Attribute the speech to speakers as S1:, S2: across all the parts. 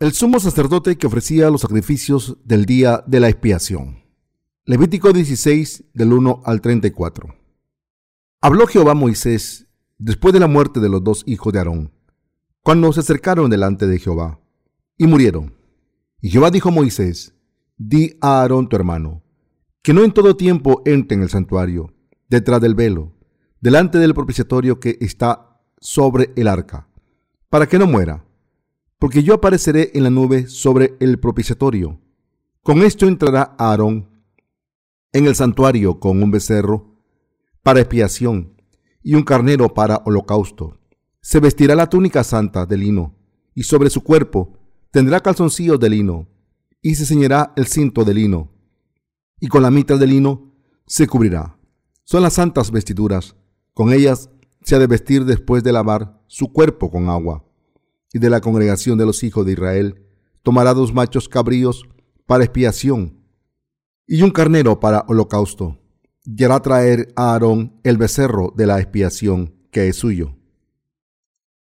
S1: El sumo sacerdote que ofrecía los sacrificios del día de la expiación. Levítico 16 del 1 al 34. Habló Jehová a Moisés después de la muerte de los dos hijos de Aarón, cuando se acercaron delante de Jehová, y murieron. Y Jehová dijo a Moisés, di a Aarón tu hermano, que no en todo tiempo entre en el santuario, detrás del velo, delante del propiciatorio que está sobre el arca, para que no muera, porque yo apareceré en la nube sobre el propiciatorio. Con esto entrará Aarón en el santuario con un becerro para expiación y un carnero para holocausto. Se vestirá la túnica santa de lino, y sobre su cuerpo tendrá calzoncillos de lino, y se ceñirá el cinto de lino, y con la mitad de lino se cubrirá. Son las santas vestiduras, con ellas se ha de vestir después de lavar su cuerpo con agua. Y de la congregación de los hijos de Israel tomará dos machos cabríos para expiación y un carnero para holocausto. Y hará traer a Aarón el becerro de la expiación, que es suyo.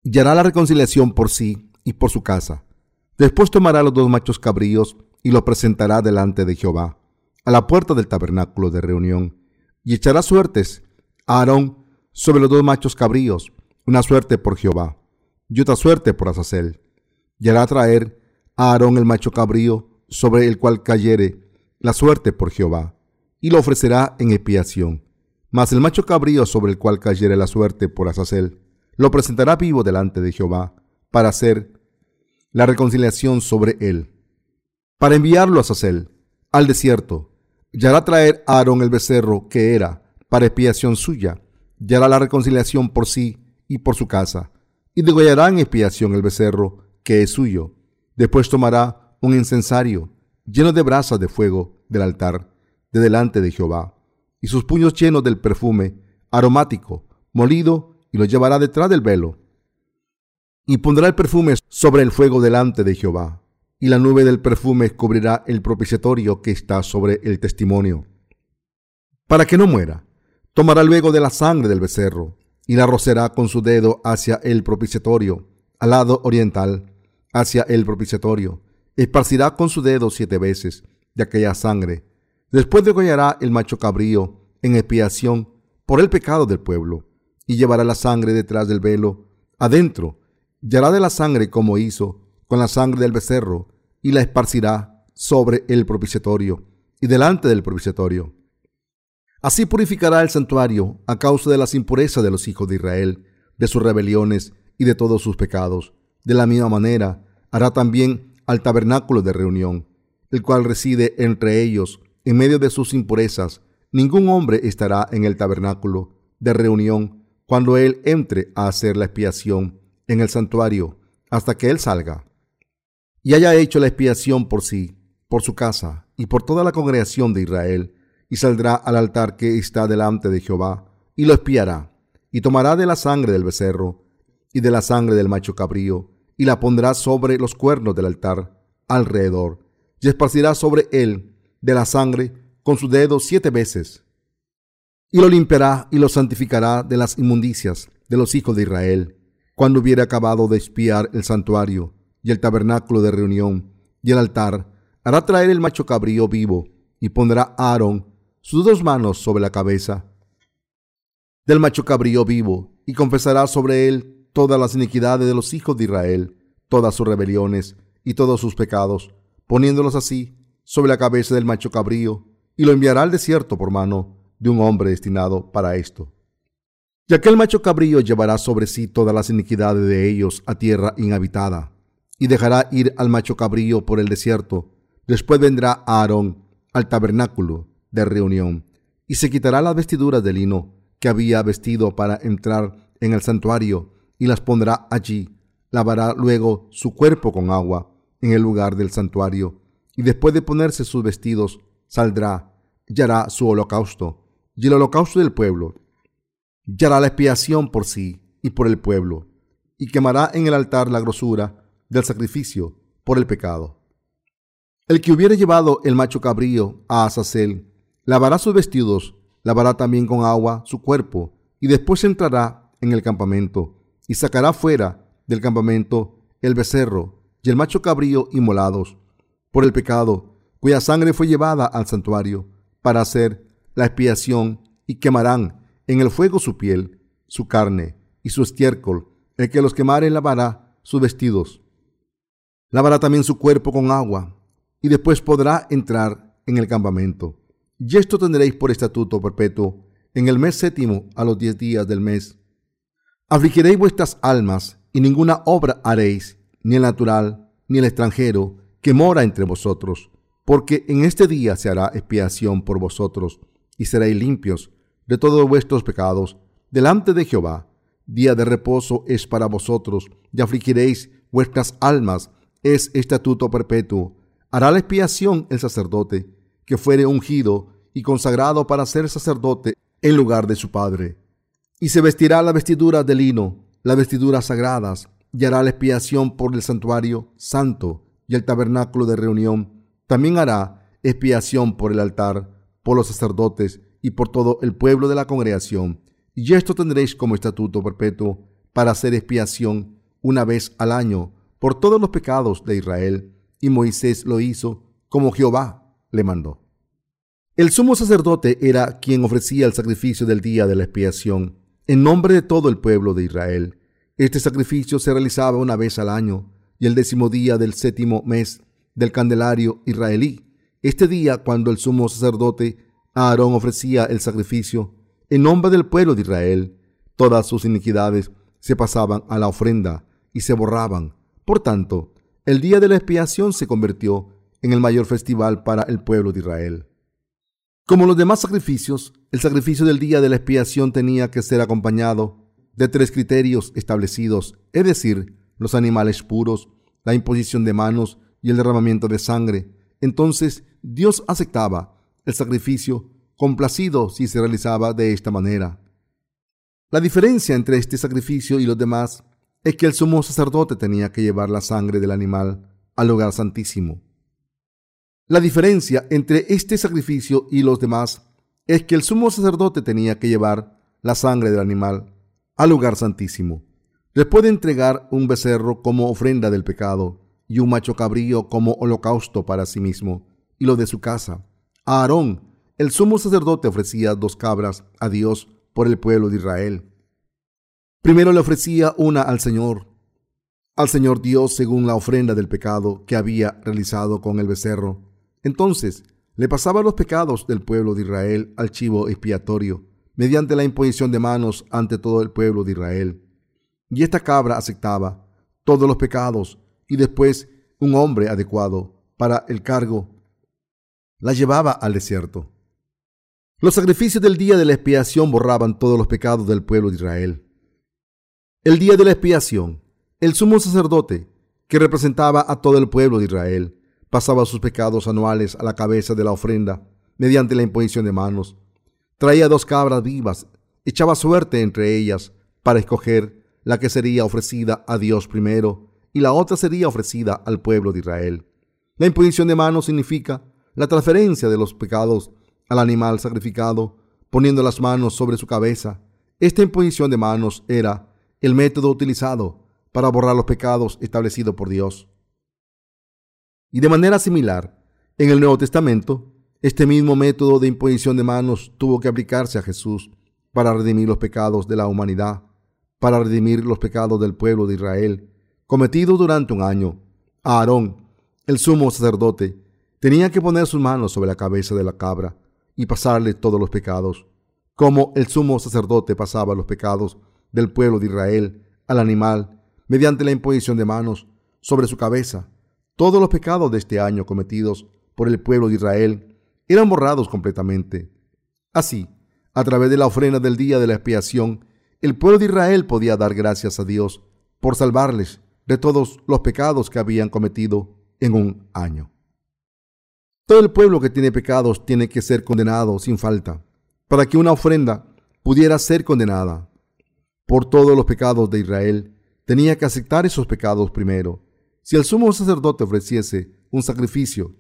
S1: Y hará la reconciliación por sí y por su casa. Después tomará los dos machos cabríos y los presentará delante de Jehová, a la puerta del tabernáculo de reunión, y echará suertes a Aarón sobre los dos machos cabríos, una suerte por Jehová y otra suerte por Azazel. Y hará traer a Aarón el macho cabrío sobre el cual cayere la suerte por Jehová, y lo ofrecerá en expiación. Mas el macho cabrío sobre el cual cayere la suerte por Azazel, lo presentará vivo delante de Jehová, para hacer la reconciliación sobre él, para enviarlo a Azazel, al desierto, y hará traer a Aarón el becerro que era para expiación suya, y hará la reconciliación por sí y por su casa, y degollará en expiación el becerro que es suyo. Después tomará un incensario lleno de brasas de fuego del altar de delante de Jehová, y sus puños llenos del perfume aromático, molido, y lo llevará detrás del velo. Y pondrá el perfume sobre el fuego delante de Jehová, y la nube del perfume cubrirá el propiciatorio que está sobre el testimonio, para que no muera. Tomará luego de la sangre del becerro, y la rocerá con su dedo hacia el propiciatorio, al lado oriental, hacia el propiciatorio. Esparcirá con su dedo siete veces de aquella sangre. Después degollará el macho cabrío en expiación por el pecado del pueblo, y llevará la sangre detrás del velo, adentro, y hará de la sangre como hizo con la sangre del becerro, y la esparcirá sobre el propiciatorio y delante del propiciatorio. Así purificará el santuario a causa de las impurezas de los hijos de Israel, de sus rebeliones y de todos sus pecados. De la misma manera hará también al tabernáculo de reunión, el cual reside entre ellos en medio de sus impurezas. Ningún hombre estará en el tabernáculo de reunión cuando él entre a hacer la expiación en el santuario hasta que él salga y haya hecho la expiación por sí, por su casa y por toda la congregación de Israel y saldrá al altar que está delante de Jehová, y lo espiará, y tomará de la sangre del becerro, y de la sangre del macho cabrío, y la pondrá sobre los cuernos del altar alrededor, y esparcirá sobre él de la sangre con su dedo siete veces, y lo limpiará y lo santificará de las inmundicias de los hijos de Israel, cuando hubiere acabado de espiar el santuario y el tabernáculo de reunión y el altar, hará traer el macho cabrío vivo, y pondrá a Aarón sus dos manos sobre la cabeza del macho cabrío vivo, y confesará sobre él todas las iniquidades de los hijos de Israel, todas sus rebeliones y todos sus pecados, poniéndolos así sobre la cabeza del macho cabrío, y lo enviará al desierto por mano de un hombre destinado para esto. Y aquel macho cabrío llevará sobre sí todas las iniquidades de ellos a tierra inhabitada, y dejará ir al macho cabrío por el desierto. Después vendrá Aarón al tabernáculo de reunión, y se quitará las vestiduras de lino que había vestido para entrar en el santuario, y las pondrá allí. Lavará luego su cuerpo con agua en el lugar del santuario, y después de ponerse sus vestidos, saldrá y hará su holocausto, y el holocausto del pueblo, y hará la expiación por sí y por el pueblo, y quemará en el altar la grosura del sacrificio por el pecado. El que hubiere llevado el macho cabrío a Azazel, lavará sus vestidos, lavará también con agua su cuerpo, y después entrará en el campamento, y sacará fuera del campamento el becerro, y el macho cabrío inmolados por el pecado, cuya sangre fue llevada al santuario para hacer la expiación y quemarán en el fuego su piel, su carne y su estiércol. El que los quemare lavará sus vestidos. Lavará también su cuerpo con agua y después podrá entrar en el campamento. Y esto tendréis por estatuto perpetuo en el mes séptimo a los diez días del mes. Afligiréis vuestras almas y ninguna obra haréis, ni el natural, ni el extranjero, que mora entre vosotros, porque en este día se hará expiación por vosotros, y seréis limpios de todos vuestros pecados delante de Jehová. Día de reposo es para vosotros, y afligiréis vuestras almas, es estatuto perpetuo. Hará la expiación el sacerdote, que fuere ungido y consagrado para ser sacerdote en lugar de su padre. Y se vestirá la vestidura de lino, las vestiduras sagradas, y hará la expiación por el santuario santo y el tabernáculo de reunión. También hará expiación por el altar, por los sacerdotes y por todo el pueblo de la congregación. Y esto tendréis como estatuto perpetuo para hacer expiación una vez al año por todos los pecados de Israel. Y Moisés lo hizo como Jehová le mandó. El sumo sacerdote era quien ofrecía el sacrificio del día de la expiación en nombre de todo el pueblo de Israel. Este sacrificio se realizaba una vez al año y el décimo día del séptimo mes del candelario israelí. Este día, cuando el sumo sacerdote Aarón ofrecía el sacrificio en nombre del pueblo de Israel, todas sus iniquidades se pasaban a la ofrenda y se borraban. Por tanto, el día de la expiación se convirtió en el mayor festival para el pueblo de Israel. Como los demás sacrificios, el sacrificio del día de la expiación tenía que ser acompañado de tres criterios establecidos, es decir, los animales puros, la imposición de manos y el derramamiento de sangre. Entonces Dios aceptaba el sacrificio complacido si se realizaba de esta manera. La diferencia entre este sacrificio y los demás es que el sumo sacerdote tenía que llevar la sangre del animal al lugar santísimo. La diferencia entre este sacrificio y los demás es que el sumo sacerdote tenía que llevar la sangre del animal al lugar santísimo. Después de entregar un becerro como ofrenda del pecado y un macho cabrío como holocausto para sí mismo y lo de su casa, a Aarón, el sumo sacerdote ofrecía dos cabras a Dios por el pueblo de Israel. Primero le ofrecía una al Señor, al Señor Dios según la ofrenda del pecado que había realizado con el becerro entonces le pasaba los pecados del pueblo de Israel al chivo expiatorio, mediante la imposición de manos ante todo el pueblo de Israel. Y esta cabra aceptaba todos los pecados, y después un hombre adecuado para el cargo la llevaba al desierto. Los sacrificios del día de la expiación borraban todos los pecados del pueblo de Israel. El día de la expiación, el sumo sacerdote, que representaba a todo el pueblo de Israel, pasaba sus pecados anuales a la cabeza de la ofrenda mediante la imposición de manos. Traía dos cabras vivas, echaba suerte entre ellas para escoger la que sería ofrecida a Dios primero y la otra sería ofrecida al pueblo de Israel. La imposición de manos significa la transferencia de los pecados al animal sacrificado, poniendo las manos sobre su cabeza. Esta imposición de manos era el método utilizado para borrar los pecados establecidos por Dios. Y de manera similar, en el Nuevo Testamento, este mismo método de imposición de manos tuvo que aplicarse a Jesús para redimir los pecados de la humanidad, para redimir los pecados del pueblo de Israel, cometidos durante un año. Aarón, el sumo sacerdote, tenía que poner sus manos sobre la cabeza de la cabra y pasarle todos los pecados, como el sumo sacerdote pasaba los pecados del pueblo de Israel al animal mediante la imposición de manos sobre su cabeza todos los pecados de este año cometidos por el pueblo de Israel eran borrados completamente. Así, a través de la ofrenda del día de la expiación, el pueblo de Israel podía dar gracias a Dios por salvarles de todos los pecados que habían cometido en un año. Todo el pueblo que tiene pecados tiene que ser condenado sin falta, para que una ofrenda pudiera ser condenada. Por todos los pecados de Israel, tenía que aceptar esos pecados primero si el sumo sacerdote ofreciese un sacrificio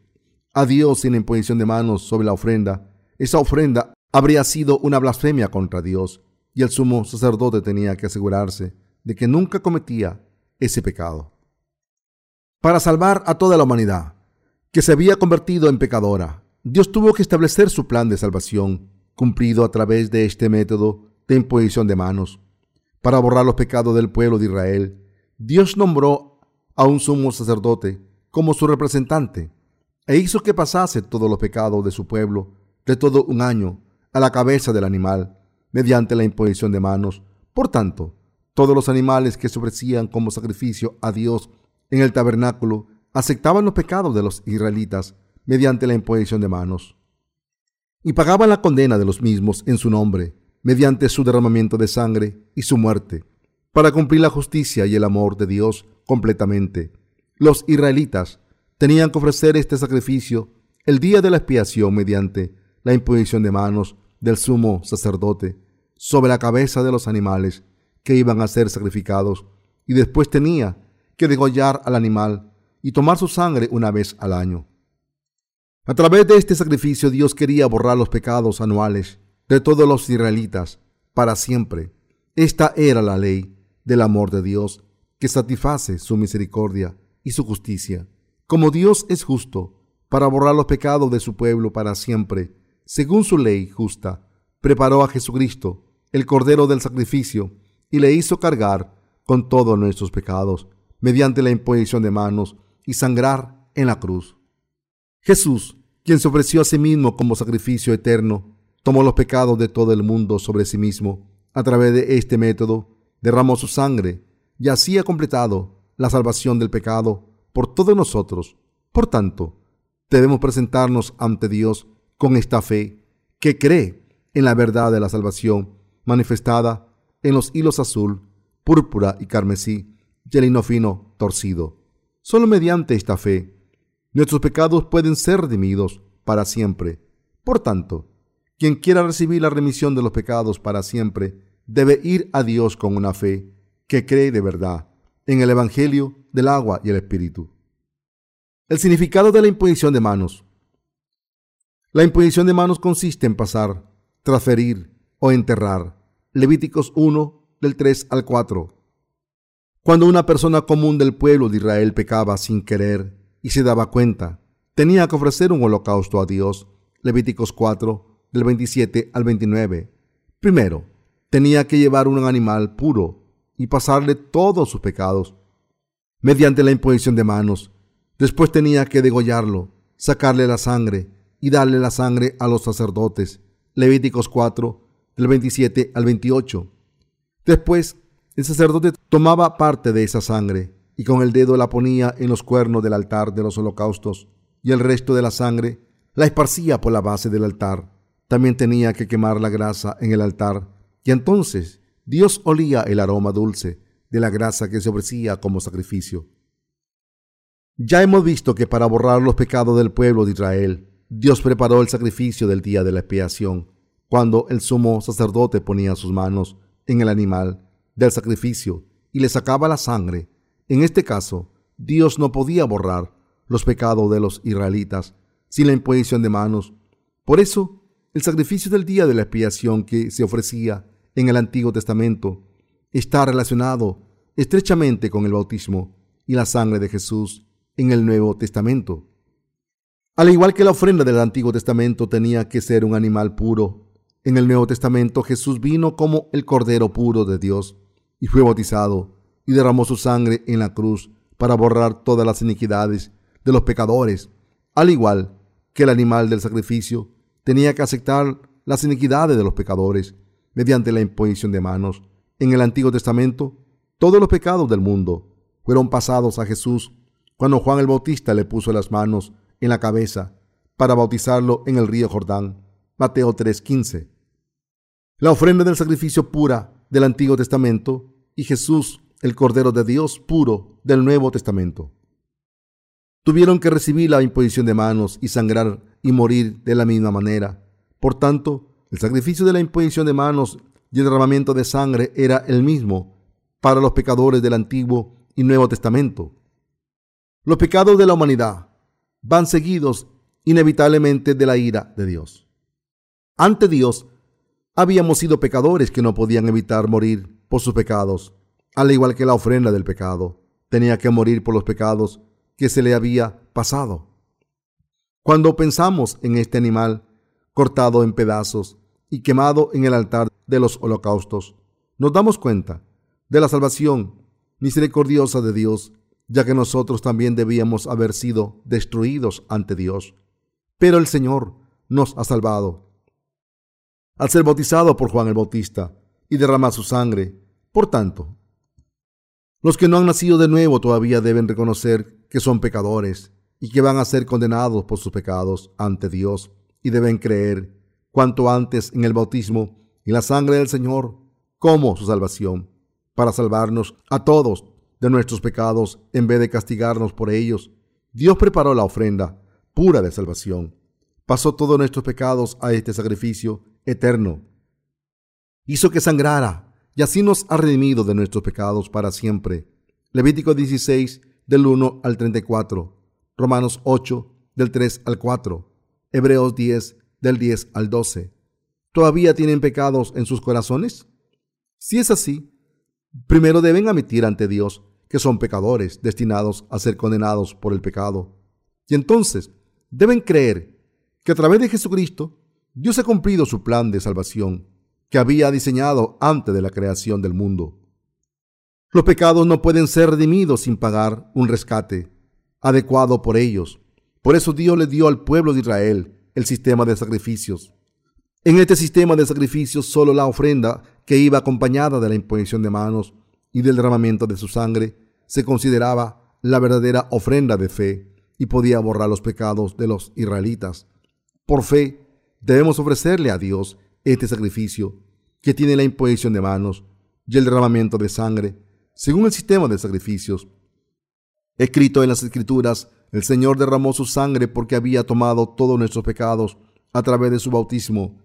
S1: a Dios sin imposición de manos sobre la ofrenda, esa ofrenda habría sido una blasfemia contra Dios y el sumo sacerdote tenía que asegurarse de que nunca cometía ese pecado. Para salvar a toda la humanidad, que se había convertido en pecadora, Dios tuvo que establecer su plan de salvación, cumplido a través de este método de imposición de manos. Para borrar los pecados del pueblo de Israel, Dios nombró a un sumo sacerdote como su representante e hizo que pasase todos los pecados de su pueblo de todo un año a la cabeza del animal mediante la imposición de manos. Por tanto, todos los animales que se ofrecían como sacrificio a Dios en el tabernáculo aceptaban los pecados de los israelitas mediante la imposición de manos y pagaban la condena de los mismos en su nombre mediante su derramamiento de sangre y su muerte para cumplir la justicia y el amor de Dios completamente. Los israelitas tenían que ofrecer este sacrificio el día de la expiación mediante la imposición de manos del sumo sacerdote sobre la cabeza de los animales que iban a ser sacrificados y después tenía que degollar al animal y tomar su sangre una vez al año. A través de este sacrificio Dios quería borrar los pecados anuales de todos los israelitas para siempre. Esta era la ley del amor de Dios que satisface su misericordia y su justicia. Como Dios es justo para borrar los pecados de su pueblo para siempre, según su ley justa, preparó a Jesucristo, el Cordero del sacrificio, y le hizo cargar con todos nuestros pecados, mediante la imposición de manos y sangrar en la cruz. Jesús, quien se ofreció a sí mismo como sacrificio eterno, tomó los pecados de todo el mundo sobre sí mismo. A través de este método, derramó su sangre y así ha completado la salvación del pecado por todos nosotros. Por tanto, debemos presentarnos ante Dios con esta fe que cree en la verdad de la salvación manifestada en los hilos azul, púrpura y carmesí y el hino fino torcido. Solo mediante esta fe, nuestros pecados pueden ser redimidos para siempre. Por tanto, quien quiera recibir la remisión de los pecados para siempre, debe ir a Dios con una fe que cree de verdad en el Evangelio del agua y el Espíritu. El significado de la imposición de manos. La imposición de manos consiste en pasar, transferir o enterrar. Levíticos 1 del 3 al 4. Cuando una persona común del pueblo de Israel pecaba sin querer y se daba cuenta, tenía que ofrecer un holocausto a Dios. Levíticos 4 del 27 al 29. Primero, tenía que llevar un animal puro y pasarle todos sus pecados mediante la imposición de manos. Después tenía que degollarlo, sacarle la sangre y darle la sangre a los sacerdotes. Levíticos 4, del 27 al 28. Después, el sacerdote tomaba parte de esa sangre y con el dedo la ponía en los cuernos del altar de los holocaustos y el resto de la sangre la esparcía por la base del altar. También tenía que quemar la grasa en el altar y entonces Dios olía el aroma dulce de la grasa que se ofrecía como sacrificio. Ya hemos visto que para borrar los pecados del pueblo de Israel, Dios preparó el sacrificio del día de la expiación, cuando el sumo sacerdote ponía sus manos en el animal del sacrificio y le sacaba la sangre. En este caso, Dios no podía borrar los pecados de los israelitas sin la imposición de manos. Por eso, el sacrificio del día de la expiación que se ofrecía en el Antiguo Testamento está relacionado estrechamente con el bautismo y la sangre de Jesús en el Nuevo Testamento. Al igual que la ofrenda del Antiguo Testamento tenía que ser un animal puro, en el Nuevo Testamento Jesús vino como el Cordero puro de Dios y fue bautizado y derramó su sangre en la cruz para borrar todas las iniquidades de los pecadores, al igual que el animal del sacrificio tenía que aceptar las iniquidades de los pecadores mediante la imposición de manos. En el Antiguo Testamento, todos los pecados del mundo fueron pasados a Jesús cuando Juan el Bautista le puso las manos en la cabeza para bautizarlo en el río Jordán. Mateo 3:15. La ofrenda del sacrificio pura del Antiguo Testamento y Jesús, el Cordero de Dios puro del Nuevo Testamento. Tuvieron que recibir la imposición de manos y sangrar y morir de la misma manera. Por tanto, el sacrificio de la imposición de manos y el derramamiento de sangre era el mismo para los pecadores del Antiguo y Nuevo Testamento. Los pecados de la humanidad van seguidos inevitablemente de la ira de Dios. Ante Dios, habíamos sido pecadores que no podían evitar morir por sus pecados, al igual que la ofrenda del pecado tenía que morir por los pecados que se le había pasado. Cuando pensamos en este animal cortado en pedazos y quemado en el altar de los holocaustos, nos damos cuenta de la salvación misericordiosa de Dios, ya que nosotros también debíamos haber sido destruidos ante Dios. Pero el Señor nos ha salvado. Al ser bautizado por Juan el Bautista y derramar su sangre, por tanto, los que no han nacido de nuevo todavía deben reconocer que son pecadores y que van a ser condenados por sus pecados ante Dios y deben creer cuanto antes en el bautismo y la sangre del Señor como su salvación, para salvarnos a todos de nuestros pecados en vez de castigarnos por ellos. Dios preparó la ofrenda pura de salvación. Pasó todos nuestros pecados a este sacrificio eterno. Hizo que sangrara y así nos ha redimido de nuestros pecados para siempre. Levítico 16 del 1 al 34, Romanos 8 del 3 al 4, Hebreos 10 del 10 al 12. ¿Todavía tienen pecados en sus corazones? Si es así, primero deben admitir ante Dios que son pecadores destinados a ser condenados por el pecado. Y entonces deben creer que a través de Jesucristo Dios ha cumplido su plan de salvación que había diseñado antes de la creación del mundo. Los pecados no pueden ser redimidos sin pagar un rescate adecuado por ellos. Por eso Dios le dio al pueblo de Israel el sistema de sacrificios. En este sistema de sacrificios solo la ofrenda que iba acompañada de la imposición de manos y del derramamiento de su sangre, se consideraba la verdadera ofrenda de fe y podía borrar los pecados de los israelitas. Por fe, debemos ofrecerle a Dios este sacrificio que tiene la imposición de manos y el derramamiento de sangre, según el sistema de sacrificios. Escrito en las Escrituras, el Señor derramó su sangre porque había tomado todos nuestros pecados a través de su bautismo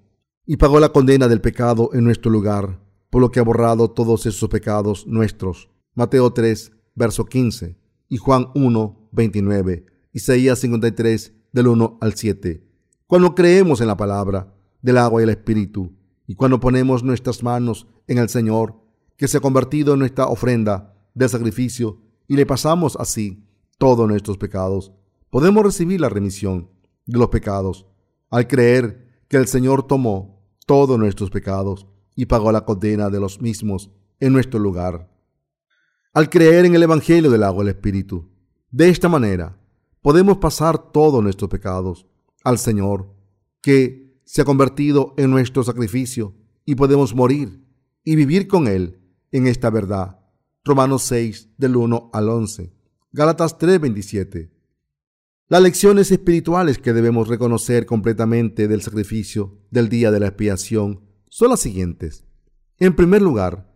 S1: y pagó la condena del pecado en nuestro lugar, por lo que ha borrado todos esos pecados nuestros. Mateo 3, verso 15, y Juan 1, 29, Isaías 53, del 1 al 7. Cuando creemos en la palabra del agua y el Espíritu, y cuando ponemos nuestras manos en el Señor, que se ha convertido en nuestra ofrenda de sacrificio, y le pasamos así todos nuestros pecados, podemos recibir la remisión de los pecados al creer que el Señor tomó todos nuestros pecados y pagó la condena de los mismos en nuestro lugar. Al creer en el Evangelio del agua del Espíritu, de esta manera podemos pasar todos nuestros pecados al Señor, que se ha convertido en nuestro sacrificio, y podemos morir y vivir con Él en esta verdad. Romanos 6 del 1 al 11. Gálatas 3, 27. Las lecciones espirituales que debemos reconocer completamente del sacrificio del día de la expiación son las siguientes. En primer lugar,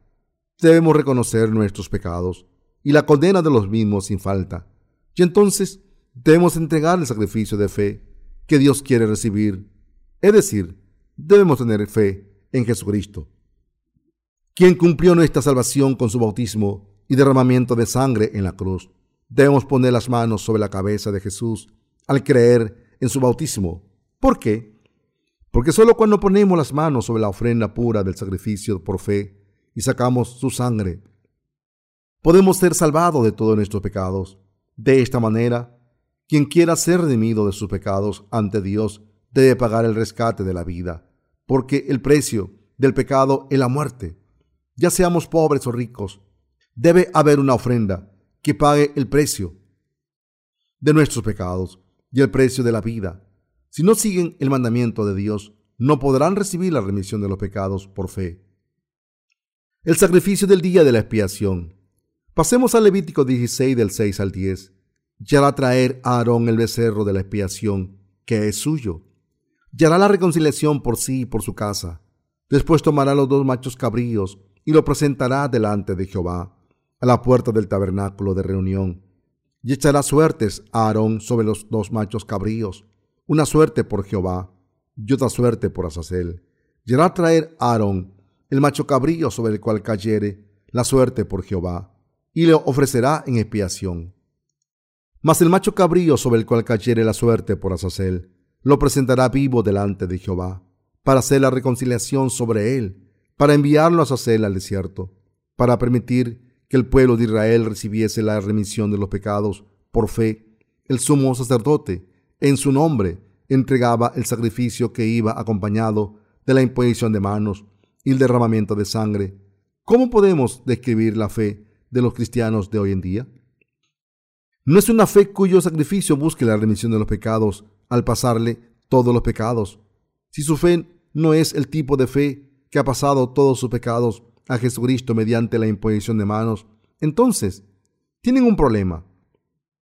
S1: debemos reconocer nuestros pecados y la condena de los mismos sin falta. Y entonces debemos entregar el sacrificio de fe que Dios quiere recibir. Es decir, debemos tener fe en Jesucristo, quien cumplió nuestra salvación con su bautismo y derramamiento de sangre en la cruz. Debemos poner las manos sobre la cabeza de Jesús al creer en su bautismo. ¿Por qué? Porque solo cuando ponemos las manos sobre la ofrenda pura del sacrificio por fe y sacamos su sangre, podemos ser salvados de todos nuestros pecados. De esta manera, quien quiera ser redimido de sus pecados ante Dios debe pagar el rescate de la vida, porque el precio del pecado es la muerte. Ya seamos pobres o ricos, debe haber una ofrenda que pague el precio de nuestros pecados y el precio de la vida. Si no siguen el mandamiento de Dios, no podrán recibir la remisión de los pecados por fe. El sacrificio del día de la expiación. Pasemos al Levítico 16 del 6 al 10. Ya hará traer a Aarón el becerro de la expiación, que es suyo. Y hará la reconciliación por sí y por su casa. Después tomará los dos machos cabríos y lo presentará delante de Jehová a la puerta del tabernáculo de reunión, y echará suertes a Aarón sobre los dos machos cabríos, una suerte por Jehová y otra suerte por Azazel. Y hará traer a Aarón el macho cabrío sobre el cual cayere la suerte por Jehová, y le ofrecerá en expiación. Mas el macho cabrío sobre el cual cayere la suerte por Azazel, lo presentará vivo delante de Jehová, para hacer la reconciliación sobre él, para enviarlo a Azazel al desierto, para permitir que el pueblo de Israel recibiese la remisión de los pecados por fe el sumo sacerdote, en su nombre, entregaba el sacrificio que iba acompañado de la imposición de manos y el derramamiento de sangre. ¿Cómo podemos describir la fe de los cristianos de hoy en día? No es una fe cuyo sacrificio busque la remisión de los pecados al pasarle todos los pecados. Si su fe no es el tipo de fe que ha pasado todos sus pecados a Jesucristo mediante la imposición de manos, entonces tienen un problema.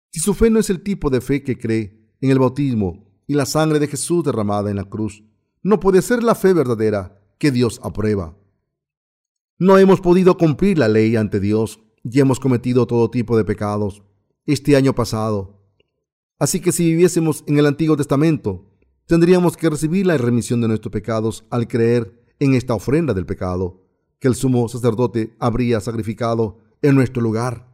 S1: Si su fe no es el tipo de fe que cree en el bautismo y la sangre de Jesús derramada en la cruz, no puede ser la fe verdadera que Dios aprueba. No hemos podido cumplir la ley ante Dios y hemos cometido todo tipo de pecados este año pasado. Así que si viviésemos en el Antiguo Testamento, tendríamos que recibir la remisión de nuestros pecados al creer en esta ofrenda del pecado que el sumo sacerdote habría sacrificado en nuestro lugar.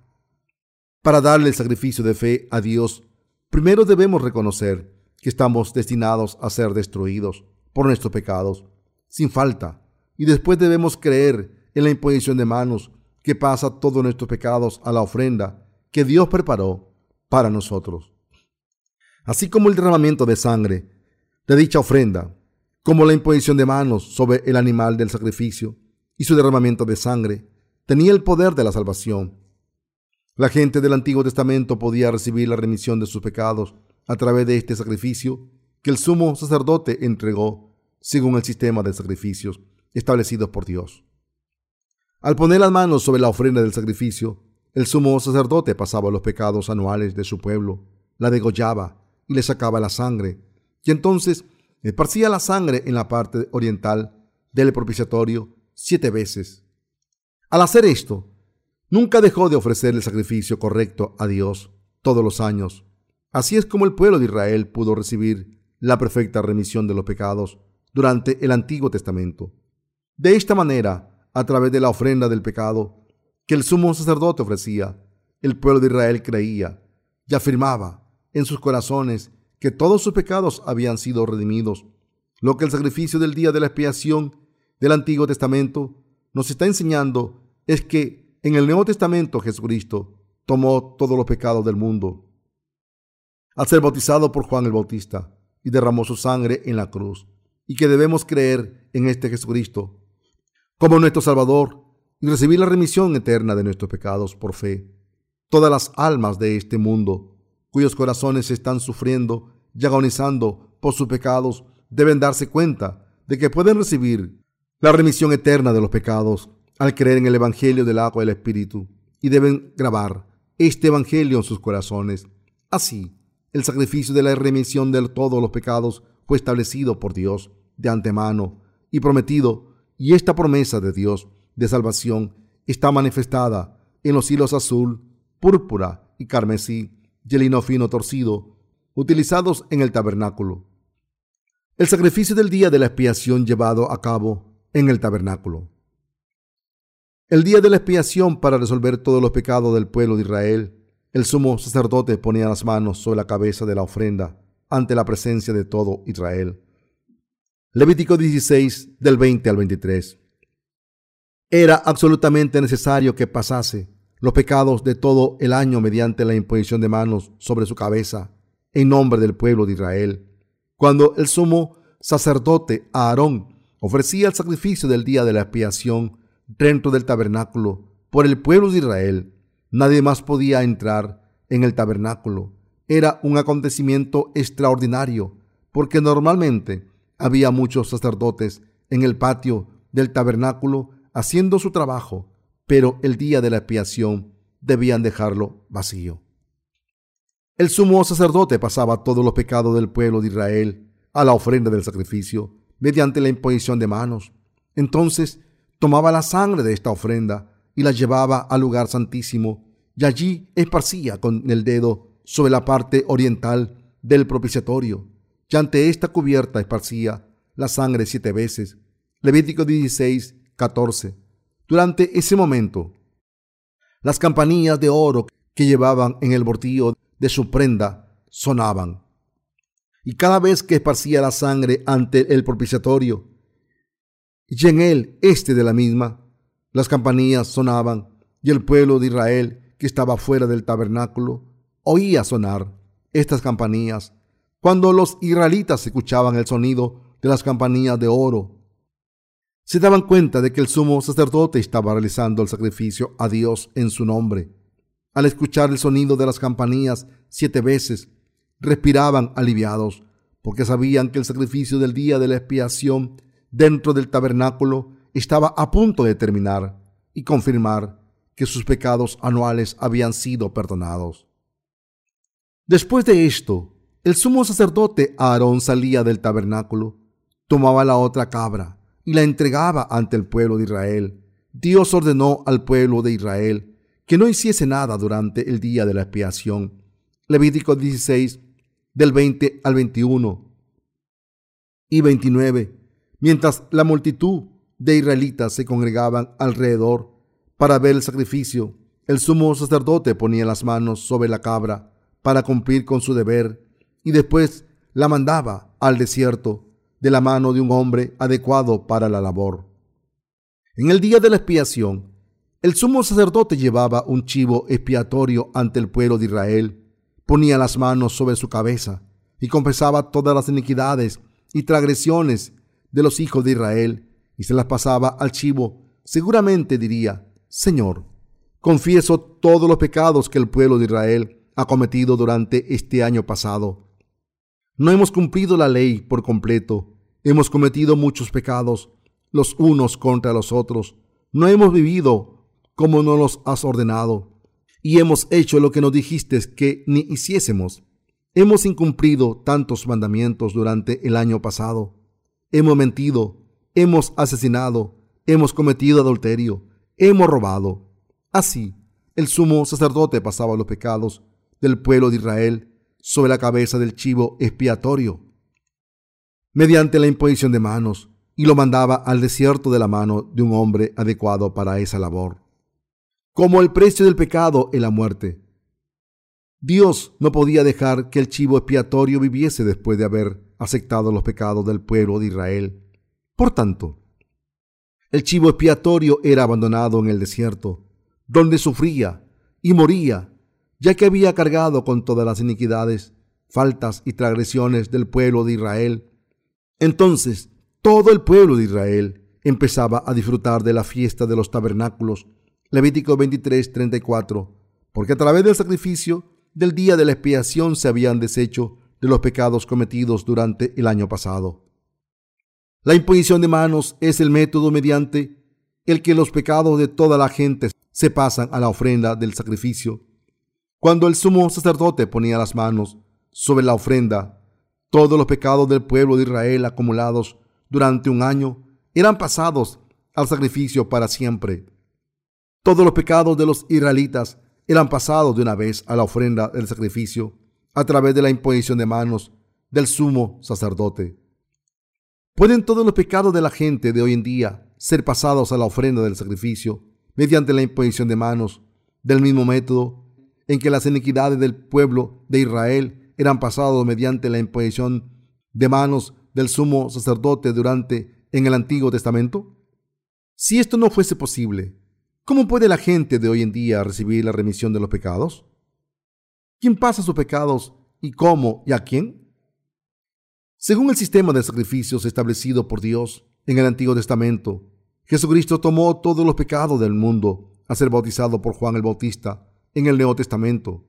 S1: Para darle el sacrificio de fe a Dios, primero debemos reconocer que estamos destinados a ser destruidos por nuestros pecados, sin falta, y después debemos creer en la imposición de manos que pasa todos nuestros pecados a la ofrenda que Dios preparó para nosotros. Así como el derramamiento de sangre de dicha ofrenda, como la imposición de manos sobre el animal del sacrificio y su derramamiento de sangre, tenía el poder de la salvación. La gente del Antiguo Testamento podía recibir la remisión de sus pecados a través de este sacrificio que el sumo sacerdote entregó según el sistema de sacrificios establecidos por Dios. Al poner las manos sobre la ofrenda del sacrificio, el sumo sacerdote pasaba los pecados anuales de su pueblo, la degollaba y le sacaba la sangre, y entonces esparcía la sangre en la parte oriental del propiciatorio siete veces. Al hacer esto, nunca dejó de ofrecer el sacrificio correcto a Dios todos los años. Así es como el pueblo de Israel pudo recibir la perfecta remisión de los pecados durante el Antiguo Testamento. De esta manera, a través de la ofrenda del pecado que el sumo sacerdote ofrecía, el pueblo de Israel creía y afirmaba en sus corazones que todos sus pecados habían sido redimidos. Lo que el sacrificio del día de la expiación del Antiguo Testamento nos está enseñando es que en el Nuevo Testamento Jesucristo tomó todos los pecados del mundo. Al ser bautizado por Juan el Bautista y derramó su sangre en la cruz, y que debemos creer en este Jesucristo como nuestro Salvador y recibir la remisión eterna de nuestros pecados por fe. Todas las almas de este mundo cuyos corazones están sufriendo y agonizando por sus pecados, deben darse cuenta de que pueden recibir la remisión eterna de los pecados al creer en el Evangelio del agua y el Espíritu, y deben grabar este Evangelio en sus corazones. Así, el sacrificio de la remisión de todos los pecados fue establecido por Dios de antemano y prometido, y esta promesa de Dios de salvación está manifestada en los hilos azul, púrpura y carmesí y el lino fino torcido utilizados en el tabernáculo. El sacrificio del día de la expiación llevado a cabo en el tabernáculo. El día de la expiación para resolver todos los pecados del pueblo de Israel, el sumo sacerdote ponía las manos sobre la cabeza de la ofrenda ante la presencia de todo Israel. Levítico 16 del 20 al 23. Era absolutamente necesario que pasase los pecados de todo el año mediante la imposición de manos sobre su cabeza en nombre del pueblo de Israel. Cuando el sumo sacerdote Aarón ofrecía el sacrificio del día de la expiación dentro del tabernáculo por el pueblo de Israel, nadie más podía entrar en el tabernáculo. Era un acontecimiento extraordinario, porque normalmente había muchos sacerdotes en el patio del tabernáculo haciendo su trabajo pero el día de la expiación debían dejarlo vacío. El sumo sacerdote pasaba todos los pecados del pueblo de Israel a la ofrenda del sacrificio mediante la imposición de manos. Entonces tomaba la sangre de esta ofrenda y la llevaba al lugar santísimo y allí esparcía con el dedo sobre la parte oriental del propiciatorio y ante esta cubierta esparcía la sangre siete veces. Levítico 16, 14. Durante ese momento, las campanillas de oro que llevaban en el bordillo de su prenda sonaban. Y cada vez que esparcía la sangre ante el propiciatorio, y en él este de la misma, las campanillas sonaban, y el pueblo de Israel que estaba fuera del tabernáculo oía sonar estas campanillas. Cuando los israelitas escuchaban el sonido de las campanillas de oro, se daban cuenta de que el sumo sacerdote estaba realizando el sacrificio a Dios en su nombre. Al escuchar el sonido de las campanillas siete veces, respiraban aliviados, porque sabían que el sacrificio del día de la expiación dentro del tabernáculo estaba a punto de terminar y confirmar que sus pecados anuales habían sido perdonados. Después de esto, el sumo sacerdote Aarón salía del tabernáculo, tomaba la otra cabra y la entregaba ante el pueblo de Israel. Dios ordenó al pueblo de Israel que no hiciese nada durante el día de la expiación. Levítico 16, del 20 al 21 y 29, mientras la multitud de israelitas se congregaban alrededor para ver el sacrificio, el sumo sacerdote ponía las manos sobre la cabra para cumplir con su deber y después la mandaba al desierto de la mano de un hombre adecuado para la labor. En el día de la expiación, el sumo sacerdote llevaba un chivo expiatorio ante el pueblo de Israel, ponía las manos sobre su cabeza y confesaba todas las iniquidades y transgresiones de los hijos de Israel y se las pasaba al chivo, seguramente diría, Señor, confieso todos los pecados que el pueblo de Israel ha cometido durante este año pasado. No hemos cumplido la ley por completo, hemos cometido muchos pecados, los unos contra los otros, no hemos vivido como no los has ordenado, y hemos hecho lo que nos dijiste que ni hiciésemos. Hemos incumplido tantos mandamientos durante el año pasado. Hemos mentido, hemos asesinado, hemos cometido adulterio, hemos robado. Así, el sumo sacerdote pasaba los pecados del pueblo de Israel sobre la cabeza del chivo expiatorio, mediante la imposición de manos, y lo mandaba al desierto de la mano de un hombre adecuado para esa labor. Como el precio del pecado es la muerte, Dios no podía dejar que el chivo expiatorio viviese después de haber aceptado los pecados del pueblo de Israel. Por tanto, el chivo expiatorio era abandonado en el desierto, donde sufría y moría, ya que había cargado con todas las iniquidades, faltas y transgresiones del pueblo de Israel. Entonces, todo el pueblo de Israel empezaba a disfrutar de la fiesta de los tabernáculos. Levítico 23, 34, porque a través del sacrificio del día de la expiación se habían deshecho de los pecados cometidos durante el año pasado. La imposición de manos es el método mediante el que los pecados de toda la gente se pasan a la ofrenda del sacrificio. Cuando el sumo sacerdote ponía las manos sobre la ofrenda, todos los pecados del pueblo de Israel acumulados durante un año eran pasados al sacrificio para siempre. Todos los pecados de los israelitas eran pasados de una vez a la ofrenda del sacrificio a través de la imposición de manos del sumo sacerdote. ¿Pueden todos los pecados de la gente de hoy en día ser pasados a la ofrenda del sacrificio mediante la imposición de manos del mismo método en que las iniquidades del pueblo de Israel eran pasados mediante la imposición de manos del sumo sacerdote durante en el Antiguo Testamento? Si esto no fuese posible, ¿Cómo puede la gente de hoy en día recibir la remisión de los pecados? ¿Quién pasa sus pecados y cómo y a quién? Según el sistema de sacrificios establecido por Dios en el Antiguo Testamento, Jesucristo tomó todos los pecados del mundo a ser bautizado por Juan el Bautista en el Nuevo Testamento,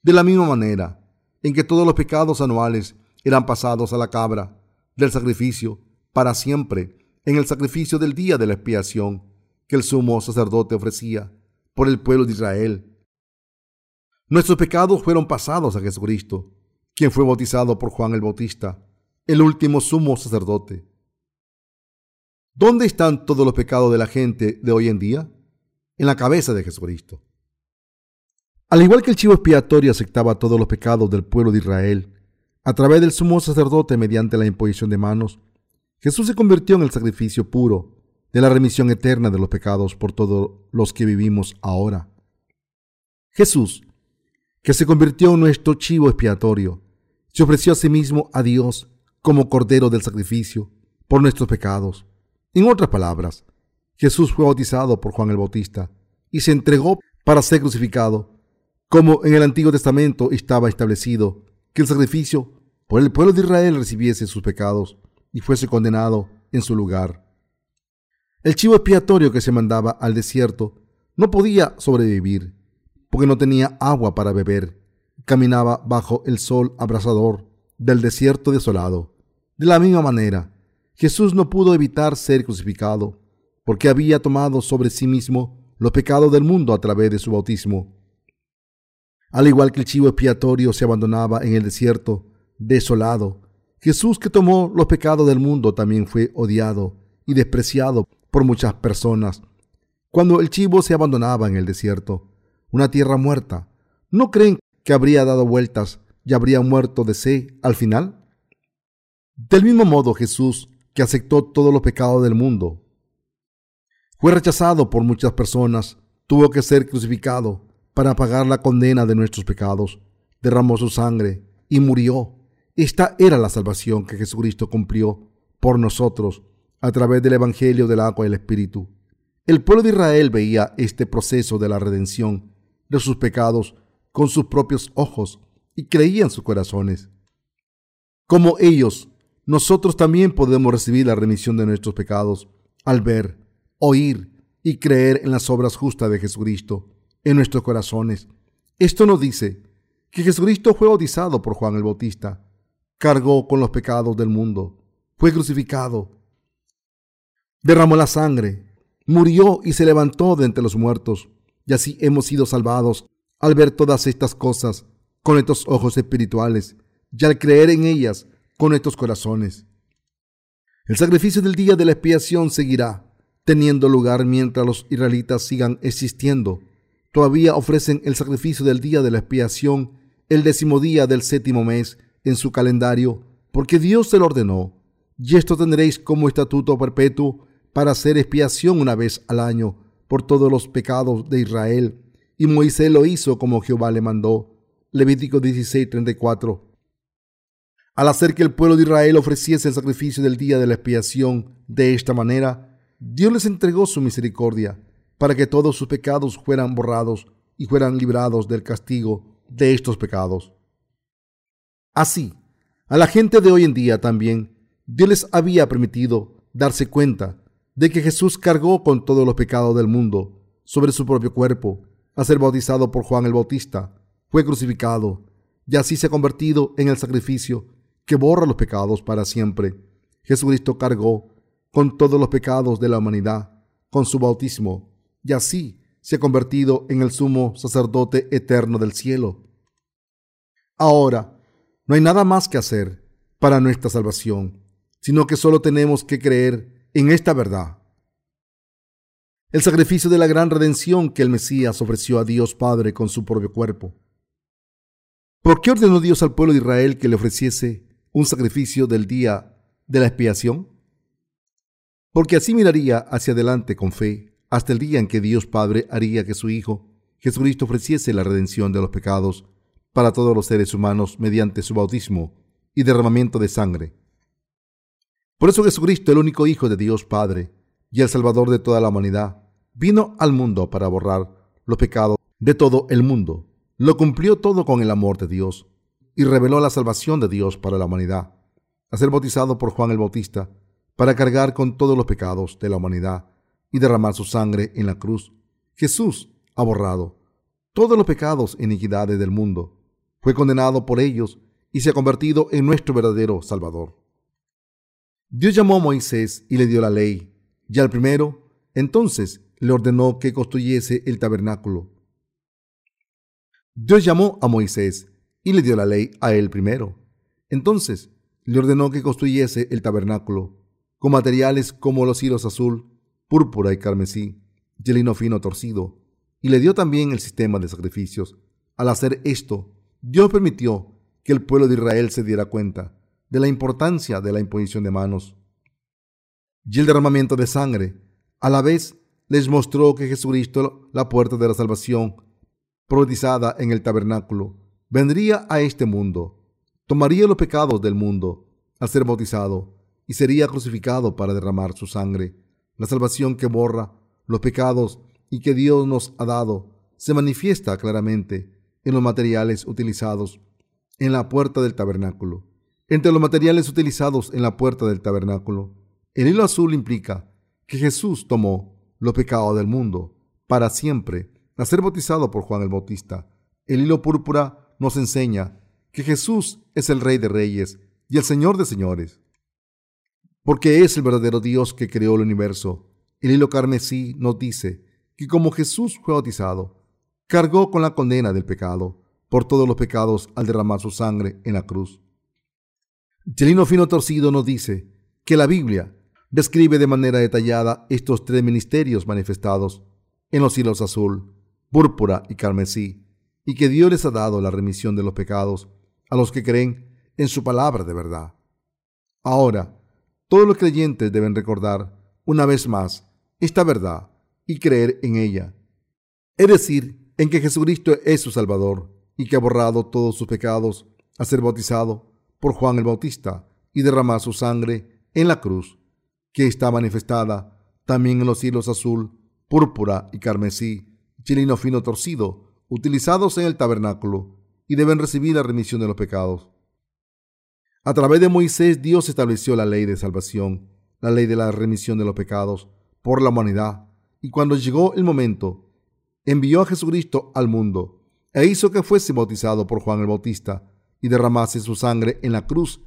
S1: de la misma manera en que todos los pecados anuales eran pasados a la cabra del sacrificio para siempre en el sacrificio del día de la expiación que el sumo sacerdote ofrecía por el pueblo de Israel. Nuestros pecados fueron pasados a Jesucristo, quien fue bautizado por Juan el Bautista, el último sumo sacerdote. ¿Dónde están todos los pecados de la gente de hoy en día? En la cabeza de Jesucristo. Al igual que el chivo expiatorio aceptaba todos los pecados del pueblo de Israel, a través del sumo sacerdote mediante la imposición de manos, Jesús se convirtió en el sacrificio puro de la remisión eterna de los pecados por todos los que vivimos ahora. Jesús, que se convirtió en nuestro chivo expiatorio, se ofreció a sí mismo a Dios como cordero del sacrificio por nuestros pecados. En otras palabras, Jesús fue bautizado por Juan el Bautista y se entregó para ser crucificado, como en el Antiguo Testamento estaba establecido que el sacrificio por el pueblo de Israel recibiese sus pecados y fuese condenado en su lugar. El chivo expiatorio que se mandaba al desierto no podía sobrevivir porque no tenía agua para beber. Caminaba bajo el sol abrasador del desierto desolado. De la misma manera, Jesús no pudo evitar ser crucificado porque había tomado sobre sí mismo los pecados del mundo a través de su bautismo. Al igual que el chivo expiatorio se abandonaba en el desierto desolado, Jesús que tomó los pecados del mundo también fue odiado y despreciado por muchas personas. Cuando el chivo se abandonaba en el desierto, una tierra muerta, ¿no creen que habría dado vueltas y habría muerto de sed al final? Del mismo modo Jesús, que aceptó todos los pecados del mundo, fue rechazado por muchas personas, tuvo que ser crucificado para pagar la condena de nuestros pecados, derramó su sangre y murió. Esta era la salvación que Jesucristo cumplió por nosotros a través del Evangelio del agua y Espíritu. El pueblo de Israel veía este proceso de la redención de sus pecados con sus propios ojos y creía en sus corazones. Como ellos, nosotros también podemos recibir la remisión de nuestros pecados al ver oír y creer en las obras justas de Jesucristo en nuestros corazones. Esto nos dice que Jesucristo fue bautizado por Juan el Bautista, cargó con los pecados del mundo, fue crucificado, derramó la sangre, murió y se levantó de entre los muertos, y así hemos sido salvados al ver todas estas cosas con estos ojos espirituales y al creer en ellas con estos corazones. El sacrificio del día de la expiación seguirá teniendo lugar mientras los israelitas sigan existiendo. Todavía ofrecen el sacrificio del día de la expiación el décimo día del séptimo mes en su calendario, porque Dios se lo ordenó. Y esto tendréis como estatuto perpetuo para hacer expiación una vez al año por todos los pecados de Israel. Y Moisés lo hizo como Jehová le mandó. Levítico 16:34. Al hacer que el pueblo de Israel ofreciese el sacrificio del día de la expiación de esta manera, Dios les entregó su misericordia para que todos sus pecados fueran borrados y fueran librados del castigo de estos pecados. Así, a la gente de hoy en día también, Dios les había permitido darse cuenta de que Jesús cargó con todos los pecados del mundo sobre su propio cuerpo, a ser bautizado por Juan el Bautista, fue crucificado y así se ha convertido en el sacrificio que borra los pecados para siempre. Jesucristo cargó con todos los pecados de la humanidad con su bautismo, y así se ha convertido en el sumo sacerdote eterno del cielo. Ahora, no hay nada más que hacer para nuestra salvación, sino que solo tenemos que creer en esta verdad. El sacrificio de la gran redención que el Mesías ofreció a Dios Padre con su propio cuerpo. ¿Por qué ordenó Dios al pueblo de Israel que le ofreciese un sacrificio del día de la expiación? porque así miraría hacia adelante con fe hasta el día en que Dios Padre haría que su Hijo Jesucristo ofreciese la redención de los pecados para todos los seres humanos mediante su bautismo y derramamiento de sangre. Por eso Jesucristo, el único Hijo de Dios Padre y el Salvador de toda la humanidad, vino al mundo para borrar los pecados de todo el mundo. Lo cumplió todo con el amor de Dios y reveló la salvación de Dios para la humanidad. A ser bautizado por Juan el Bautista, para cargar con todos los pecados de la humanidad y derramar su sangre en la cruz. Jesús ha borrado todos los pecados e iniquidades del mundo. Fue condenado por ellos y se ha convertido en nuestro verdadero Salvador. Dios llamó a Moisés y le dio la ley, y al primero, entonces, le ordenó que construyese el tabernáculo. Dios llamó a Moisés y le dio la ley a él primero. Entonces, le ordenó que construyese el tabernáculo con materiales como los hilos azul, púrpura y carmesí, y el lino fino torcido, y le dio también el sistema de sacrificios. Al hacer esto, Dios permitió que el pueblo de Israel se diera cuenta de la importancia de la imposición de manos y el derramamiento de sangre. A la vez, les mostró que Jesucristo, la puerta de la salvación, profetizada en el tabernáculo, vendría a este mundo, tomaría los pecados del mundo al ser bautizado y sería crucificado para derramar su sangre. La salvación que borra los pecados y que Dios nos ha dado se manifiesta claramente en los materiales utilizados en la puerta del tabernáculo. Entre los materiales utilizados en la puerta del tabernáculo, el hilo azul implica que Jesús tomó los pecados del mundo para siempre al ser bautizado por Juan el Bautista. El hilo púrpura nos enseña que Jesús es el Rey de Reyes y el Señor de Señores, porque es el verdadero Dios que creó el universo. El hilo carmesí nos dice que como Jesús fue bautizado, cargó con la condena del pecado por todos los pecados al derramar su sangre en la cruz. Chelino Fino Torcido nos dice que la Biblia describe de manera detallada estos tres ministerios manifestados en los hilos azul, púrpura y carmesí, y que Dios les ha dado la remisión de los pecados a los que creen en su palabra de verdad. Ahora, todos los creyentes deben recordar una vez más esta verdad y creer en ella, es decir, en que Jesucristo es su Salvador y que ha borrado todos sus pecados a ser bautizado por Juan el Bautista y derramar su sangre en la cruz, que está manifestada también en los hilos azul, púrpura y carmesí, chilino fino torcido, utilizados en el tabernáculo, y deben recibir la remisión de los pecados. A través de Moisés Dios estableció la ley de salvación, la ley de la remisión de los pecados por la humanidad, y cuando llegó el momento, envió a Jesucristo al mundo e hizo que fuese bautizado por Juan el Bautista y derramase su sangre en la cruz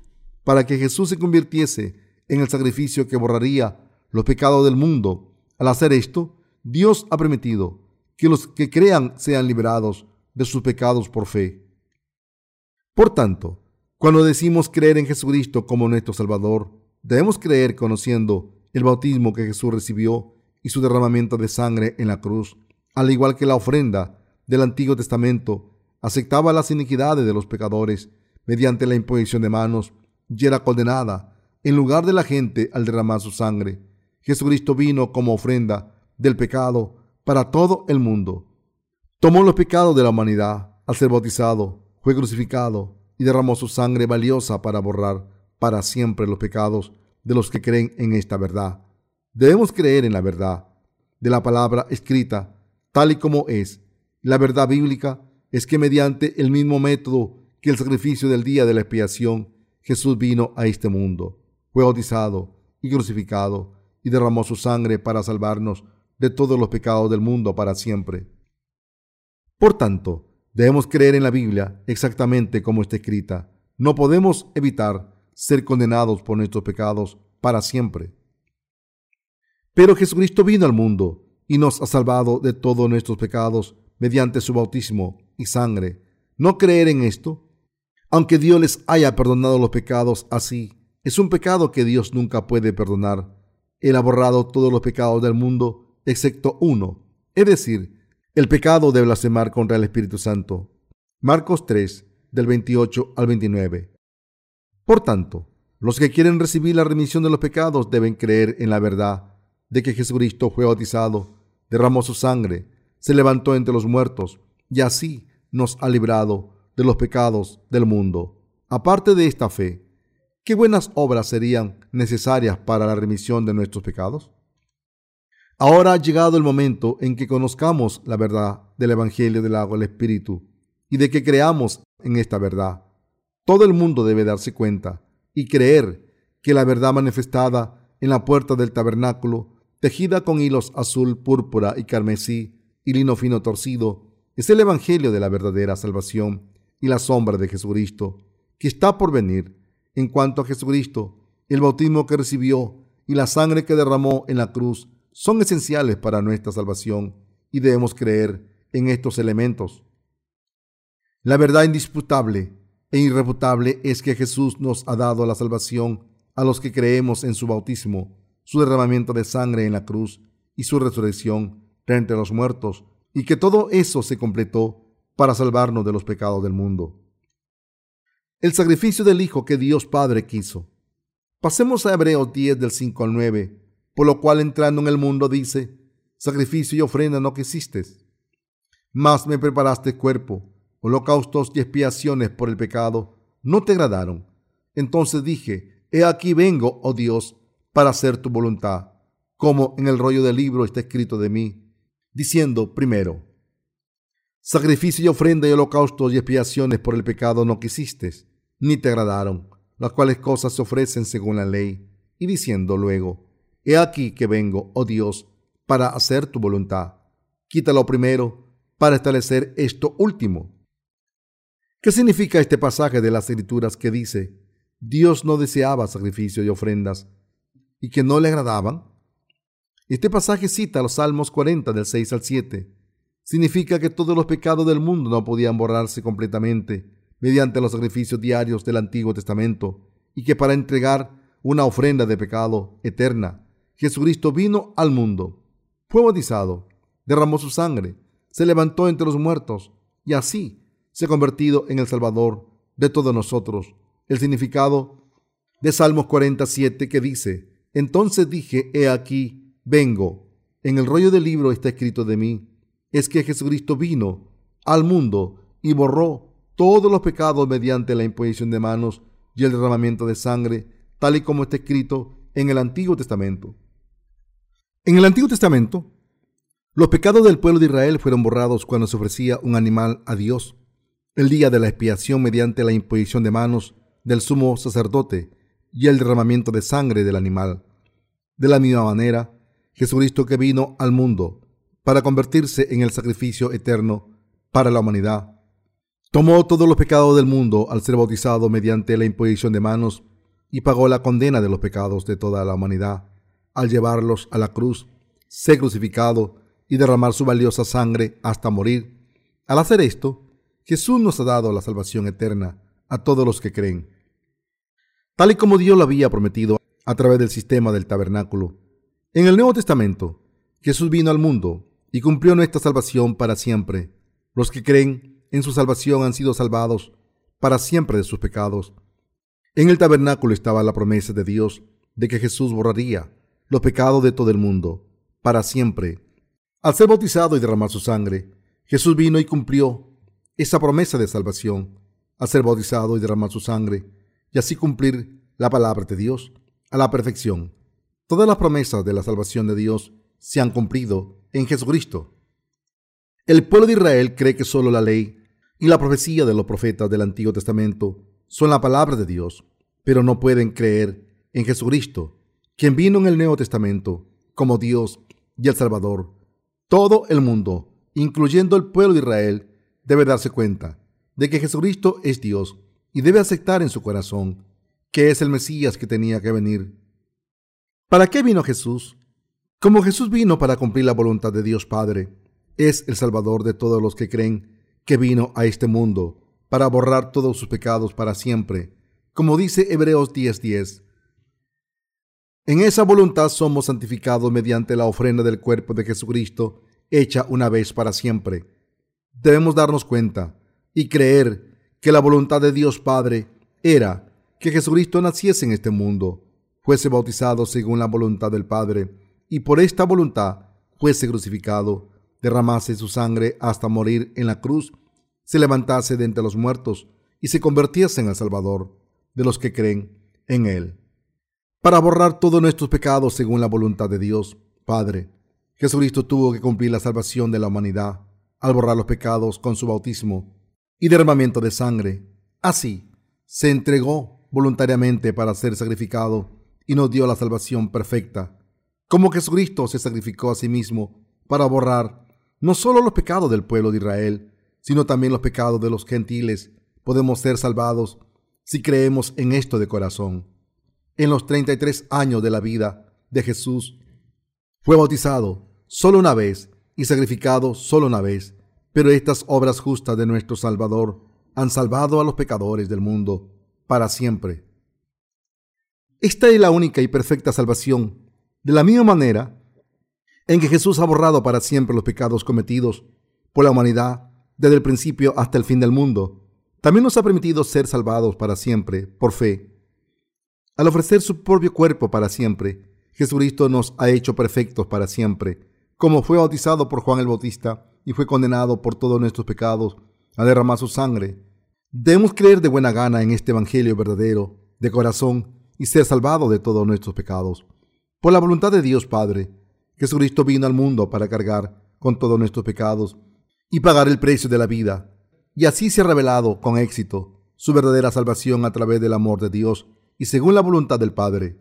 S1: para que Jesús se convirtiese en el sacrificio que borraría los pecados del mundo. Al hacer esto, Dios ha permitido que los que crean sean liberados de sus pecados por fe. Por tanto, cuando decimos creer en Jesucristo como nuestro Salvador, debemos creer conociendo el bautismo que Jesús recibió y su derramamiento de sangre en la cruz, al igual que la ofrenda del Antiguo Testamento aceptaba las iniquidades de los pecadores mediante la imposición de manos y era condenada en lugar de la gente al derramar su sangre. Jesucristo vino como ofrenda del pecado para todo el mundo. Tomó los pecados de la humanidad al ser bautizado, fue crucificado y derramó su sangre valiosa para borrar para siempre los pecados de los que creen en esta verdad. Debemos creer en la verdad de la palabra escrita tal y como es la verdad bíblica es que mediante el mismo método que el sacrificio del día de la expiación, Jesús vino a este mundo, fue bautizado y crucificado y derramó su sangre para salvarnos de todos los pecados del mundo para siempre. Por tanto, debemos creer en la Biblia exactamente como está escrita. No podemos evitar ser condenados por nuestros pecados para siempre. Pero Jesucristo vino al mundo y nos ha salvado de todos nuestros pecados mediante su bautismo y sangre. No creer en esto, aunque Dios les haya perdonado los pecados así, es un pecado que Dios nunca puede perdonar. Él ha borrado todos los pecados del mundo, excepto uno, es decir, el pecado de blasfemar contra el Espíritu Santo. Marcos 3, del 28 al 29. Por tanto, los que quieren recibir la remisión de los pecados deben creer en la verdad de que Jesucristo fue bautizado, derramó su sangre, se levantó entre los muertos y así nos ha librado de los pecados del mundo. Aparte de esta fe, ¿qué buenas obras serían necesarias para la remisión de nuestros pecados? Ahora ha llegado el momento en que conozcamos la verdad del Evangelio del agua del Espíritu y de que creamos en esta verdad. Todo el mundo debe darse cuenta y creer que la verdad manifestada en la puerta del tabernáculo, tejida con hilos azul, púrpura y carmesí, y lino fino torcido, es el Evangelio de la verdadera salvación y la sombra de Jesucristo, que está por venir. En cuanto a Jesucristo, el bautismo que recibió y la sangre que derramó en la cruz son esenciales para nuestra salvación y debemos creer en estos elementos. La verdad indisputable e irrefutable es que Jesús nos ha dado la salvación a los que creemos en su bautismo, su derramamiento de sangre en la cruz y su resurrección entre los muertos, y que todo eso se completó para salvarnos de los pecados del mundo. El sacrificio del Hijo que Dios Padre quiso. Pasemos a Hebreos 10 del 5 al 9, por lo cual entrando en el mundo dice, sacrificio y ofrenda no quisiste, mas me preparaste cuerpo, holocaustos y expiaciones por el pecado, no te agradaron. Entonces dije, he aquí vengo, oh Dios, para hacer tu voluntad, como en el rollo del libro está escrito de mí diciendo primero, Sacrificio y ofrenda y holocaustos y expiaciones por el pecado no quisiste, ni te agradaron, las cuales cosas se ofrecen según la ley, y diciendo luego, He aquí que vengo, oh Dios, para hacer tu voluntad. Quítalo primero, para establecer esto último. ¿Qué significa este pasaje de las Escrituras que dice, Dios no deseaba sacrificios y ofrendas, y que no le agradaban? Este pasaje cita los Salmos 40 del 6 al 7. Significa que todos los pecados del mundo no podían borrarse completamente mediante los sacrificios diarios del Antiguo Testamento y que para entregar una ofrenda de pecado eterna, Jesucristo vino al mundo, fue bautizado, derramó su sangre, se levantó entre los muertos y así se ha convertido en el Salvador de todos nosotros. El significado de Salmos 47 que dice, entonces dije, he aquí, vengo. En el rollo del libro está escrito de mí, es que Jesucristo vino al mundo y borró todos los pecados mediante la imposición de manos y el derramamiento de sangre, tal y como está escrito en el Antiguo Testamento. En el Antiguo Testamento, los pecados del pueblo de Israel fueron borrados cuando se ofrecía un animal a Dios, el día de la expiación mediante la imposición de manos del sumo sacerdote y el derramamiento de sangre del animal. De la misma manera, Jesucristo que vino al mundo para convertirse en el sacrificio eterno para la humanidad, tomó todos los pecados del mundo al ser bautizado mediante la imposición de manos y pagó la condena de los pecados de toda la humanidad al llevarlos a la cruz, ser crucificado y derramar su valiosa sangre hasta morir. Al hacer esto, Jesús nos ha dado la salvación eterna a todos los que creen. Tal y como Dios lo había prometido a través del sistema del tabernáculo. En el Nuevo Testamento, Jesús vino al mundo y cumplió nuestra salvación para siempre. Los que creen en su salvación han sido salvados para siempre de sus pecados. En el tabernáculo estaba la promesa de Dios de que Jesús borraría los pecados de todo el mundo para siempre. Al ser bautizado y derramar su sangre, Jesús vino y cumplió esa promesa de salvación al ser bautizado y derramar su sangre y así cumplir la palabra de Dios a la perfección. Todas las promesas de la salvación de Dios se han cumplido en Jesucristo. El pueblo de Israel cree que solo la ley y la profecía de los profetas del Antiguo Testamento son la palabra de Dios, pero no pueden creer en Jesucristo, quien vino en el Nuevo Testamento como Dios y el Salvador. Todo el mundo, incluyendo el pueblo de Israel, debe darse cuenta de que Jesucristo es Dios y debe aceptar en su corazón que es el Mesías que tenía que venir. ¿Para qué vino Jesús? Como Jesús vino para cumplir la voluntad de Dios Padre, es el Salvador de todos los que creen que vino a este mundo para borrar todos sus pecados para siempre, como dice Hebreos 10:10. En esa voluntad somos santificados mediante la ofrenda del cuerpo de Jesucristo, hecha una vez para siempre. Debemos darnos cuenta y creer que la voluntad de Dios Padre era que Jesucristo naciese en este mundo, fuese bautizado según la voluntad del Padre, y por esta voluntad fuese crucificado, derramase su sangre hasta morir en la cruz, se levantase de entre los muertos y se convirtiese en el Salvador de los que creen en Él. Para borrar todos nuestros pecados según la voluntad de Dios, Padre, Jesucristo tuvo que cumplir la salvación de la humanidad al borrar los pecados con su bautismo y derramamiento de sangre. Así, se entregó voluntariamente para ser sacrificado y nos dio la salvación perfecta como Jesucristo se sacrificó a sí mismo para borrar no solo los pecados del pueblo de Israel, sino también los pecados de los gentiles, podemos ser salvados si creemos en esto de corazón. En los 33 años de la vida de Jesús, fue bautizado solo una vez y sacrificado solo una vez, pero estas obras justas de nuestro Salvador han salvado a los pecadores del mundo para siempre. Esta es la única y perfecta salvación de la misma manera en que Jesús ha borrado para siempre los pecados cometidos por la humanidad desde el principio hasta el fin del mundo, también nos ha permitido ser salvados para siempre por fe. Al ofrecer su propio cuerpo para siempre, Jesucristo nos ha hecho perfectos para siempre, como fue bautizado por Juan el Bautista y fue condenado por todos nuestros pecados a derramar su sangre. Debemos creer de buena gana en este Evangelio verdadero, de corazón, y ser salvados de todos nuestros pecados. Por la voluntad de Dios Padre, Jesucristo vino al mundo para cargar con todos nuestros pecados y pagar el precio de la vida. Y así se ha revelado con éxito su verdadera salvación a través del amor de Dios y según la voluntad del Padre.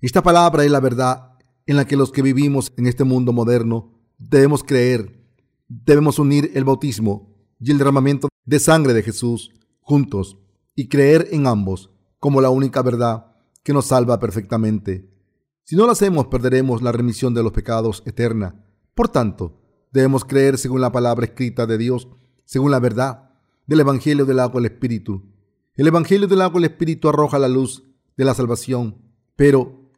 S1: Esta palabra es la verdad en la que los que vivimos en este mundo moderno debemos creer. Debemos unir el bautismo y el derramamiento de sangre de Jesús juntos y creer en ambos como la única verdad que nos salva perfectamente. Si no lo hacemos, perderemos la remisión de los pecados eterna. Por tanto, debemos creer según la palabra escrita de Dios, según la verdad del Evangelio del agua y el Espíritu. El Evangelio del agua y el Espíritu arroja la luz de la salvación, pero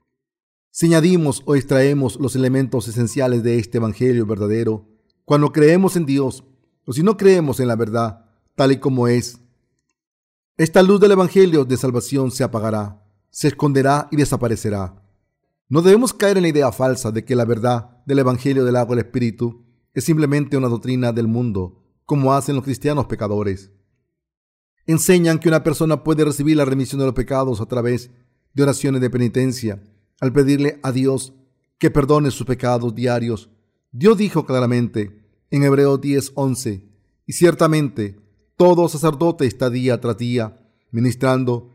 S1: si añadimos o extraemos los elementos esenciales de este Evangelio verdadero, cuando creemos en Dios, o si no creemos en la verdad tal y como es, esta luz del Evangelio de salvación se apagará, se esconderá y desaparecerá. No debemos caer en la idea falsa de que la verdad del Evangelio del agua y el Espíritu es simplemente una doctrina del mundo, como hacen los cristianos pecadores. Enseñan que una persona puede recibir la remisión de los pecados a través de oraciones de penitencia, al pedirle a Dios que perdone sus pecados diarios. Dios dijo claramente en Hebreo 10:11, y ciertamente todo sacerdote está día tras día ministrando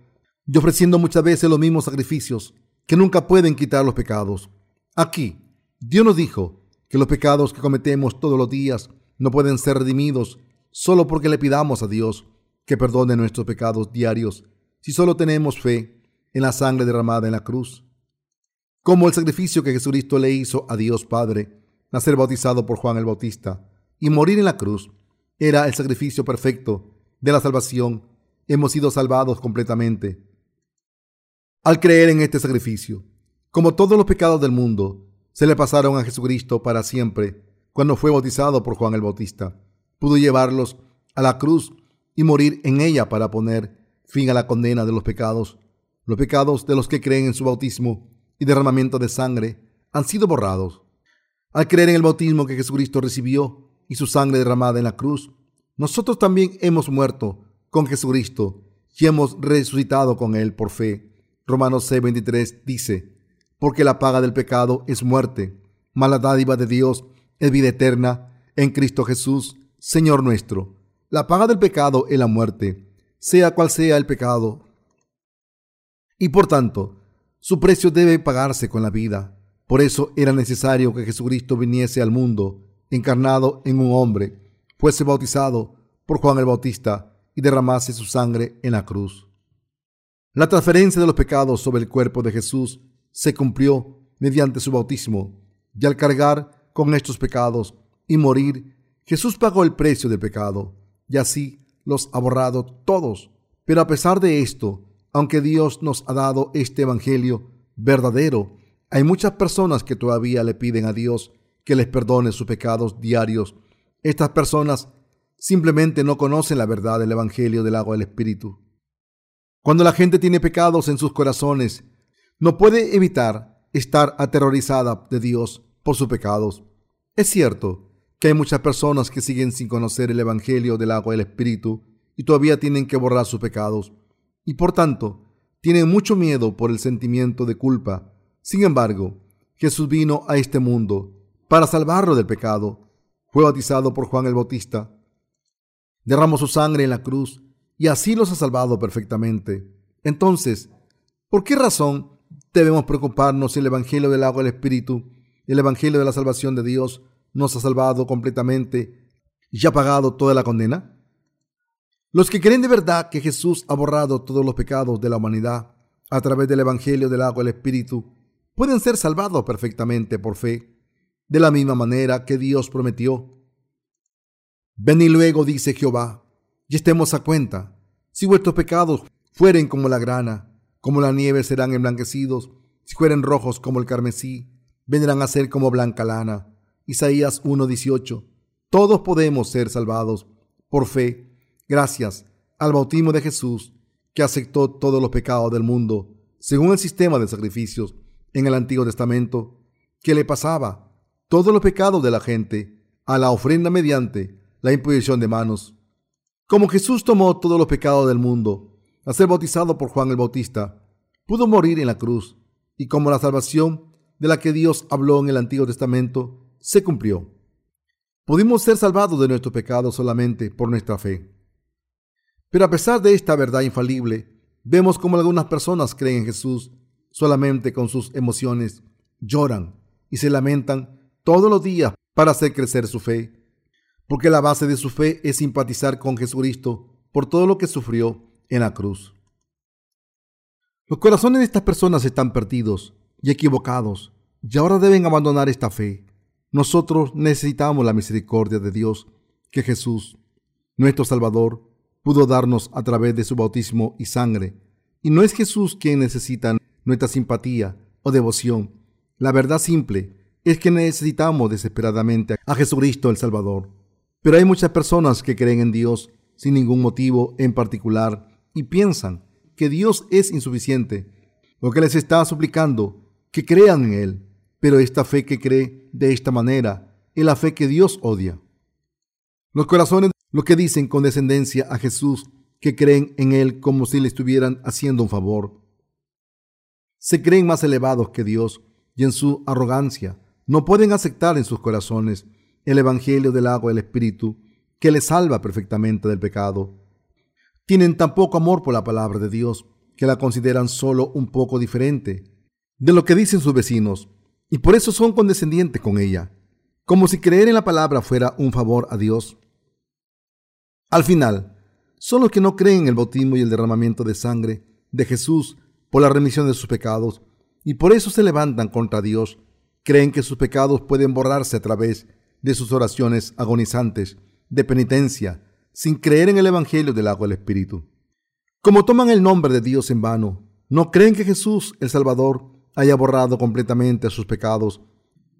S1: y ofreciendo muchas veces los mismos sacrificios que nunca pueden quitar los pecados. Aquí, Dios nos dijo que los pecados que cometemos todos los días no pueden ser redimidos solo porque le pidamos a Dios que perdone nuestros pecados diarios si solo tenemos fe en la sangre derramada en la cruz. Como el sacrificio que Jesucristo le hizo a Dios Padre, nacer bautizado por Juan el Bautista y morir en la cruz, era el sacrificio perfecto de la salvación. Hemos sido salvados completamente. Al creer en este sacrificio, como todos los pecados del mundo, se le pasaron a Jesucristo para siempre cuando fue bautizado por Juan el Bautista. Pudo llevarlos a la cruz y morir en ella para poner fin a la condena de los pecados. Los pecados de los que creen en su bautismo y derramamiento de sangre han sido borrados. Al creer en el bautismo que Jesucristo recibió y su sangre derramada en la cruz, nosotros también hemos muerto con Jesucristo y hemos resucitado con Él por fe. Romanos 6:23 dice, porque la paga del pecado es muerte, mala dádiva de Dios es vida eterna en Cristo Jesús, Señor nuestro. La paga del pecado es la muerte, sea cual sea el pecado. Y por tanto, su precio debe pagarse con la vida. Por eso era necesario que Jesucristo viniese al mundo, encarnado en un hombre, fuese bautizado por Juan el Bautista y derramase su sangre en la cruz. La transferencia de los pecados sobre el cuerpo de Jesús se cumplió mediante su bautismo, y al cargar con estos pecados y morir, Jesús pagó el precio del pecado, y así los ha borrado todos. Pero a pesar de esto, aunque Dios nos ha dado este Evangelio verdadero, hay muchas personas que todavía le piden a Dios que les perdone sus pecados diarios. Estas personas simplemente no conocen la verdad del Evangelio del agua del Espíritu. Cuando la gente tiene pecados en sus corazones no puede evitar estar aterrorizada de Dios por sus pecados. Es cierto que hay muchas personas que siguen sin conocer el Evangelio del agua y el Espíritu y todavía tienen que borrar sus pecados y por tanto tienen mucho miedo por el sentimiento de culpa. Sin embargo, Jesús vino a este mundo para salvarlo del pecado. Fue bautizado por Juan el Bautista, derramó su sangre en la cruz y así los ha salvado perfectamente. Entonces, ¿por qué razón debemos preocuparnos si el Evangelio del agua del Espíritu, el Evangelio de la salvación de Dios, nos ha salvado completamente y ha pagado toda la condena? Los que creen de verdad que Jesús ha borrado todos los pecados de la humanidad a través del Evangelio del agua del Espíritu pueden ser salvados perfectamente por fe, de la misma manera que Dios prometió. Venid luego, dice Jehová, y estemos a cuenta. Si vuestros pecados fueren como la grana, como la nieve serán emblanquecidos, si fueren rojos como el carmesí, vendrán a ser como blanca lana. Isaías 1:18. Todos podemos ser salvados por fe, gracias al bautismo de Jesús, que aceptó todos los pecados del mundo, según el sistema de sacrificios en el Antiguo Testamento, que le pasaba todos los pecados de la gente a la ofrenda mediante la imposición de manos. Como Jesús tomó todos los pecados del mundo a ser bautizado por Juan el Bautista, pudo morir en la cruz, y como la salvación de la que Dios habló en el Antiguo Testamento se cumplió. Pudimos ser salvados de nuestro pecado solamente por nuestra fe. Pero a pesar de esta verdad infalible, vemos como algunas personas creen en Jesús solamente con sus emociones, lloran y se lamentan todos los días para hacer crecer su fe, porque la base de su fe es simpatizar con Jesucristo por todo lo que sufrió en la cruz. Los corazones de estas personas están perdidos y equivocados y ahora deben abandonar esta fe. Nosotros necesitamos la misericordia de Dios que Jesús, nuestro Salvador, pudo darnos a través de su bautismo y sangre. Y no es Jesús quien necesita nuestra simpatía o devoción. La verdad simple es que necesitamos desesperadamente a Jesucristo el Salvador. Pero hay muchas personas que creen en Dios sin ningún motivo en particular y piensan que Dios es insuficiente, lo que les está suplicando que crean en Él. Pero esta fe que cree de esta manera es la fe que Dios odia. Los corazones, lo que dicen con descendencia a Jesús, que creen en Él como si le estuvieran haciendo un favor, se creen más elevados que Dios y en su arrogancia no pueden aceptar en sus corazones el Evangelio del agua del Espíritu que les salva perfectamente del pecado. Tienen tan poco amor por la palabra de Dios que la consideran solo un poco diferente de lo que dicen sus vecinos y por eso son condescendientes con ella, como si creer en la palabra fuera un favor a Dios. Al final, son los que no creen en el bautismo y el derramamiento de sangre de Jesús por la remisión de sus pecados y por eso se levantan contra Dios. Creen que sus pecados pueden borrarse a través de sus oraciones agonizantes de penitencia, sin creer en el Evangelio del agua del Espíritu. Como toman el nombre de Dios en vano, no creen que Jesús, el Salvador, haya borrado completamente sus pecados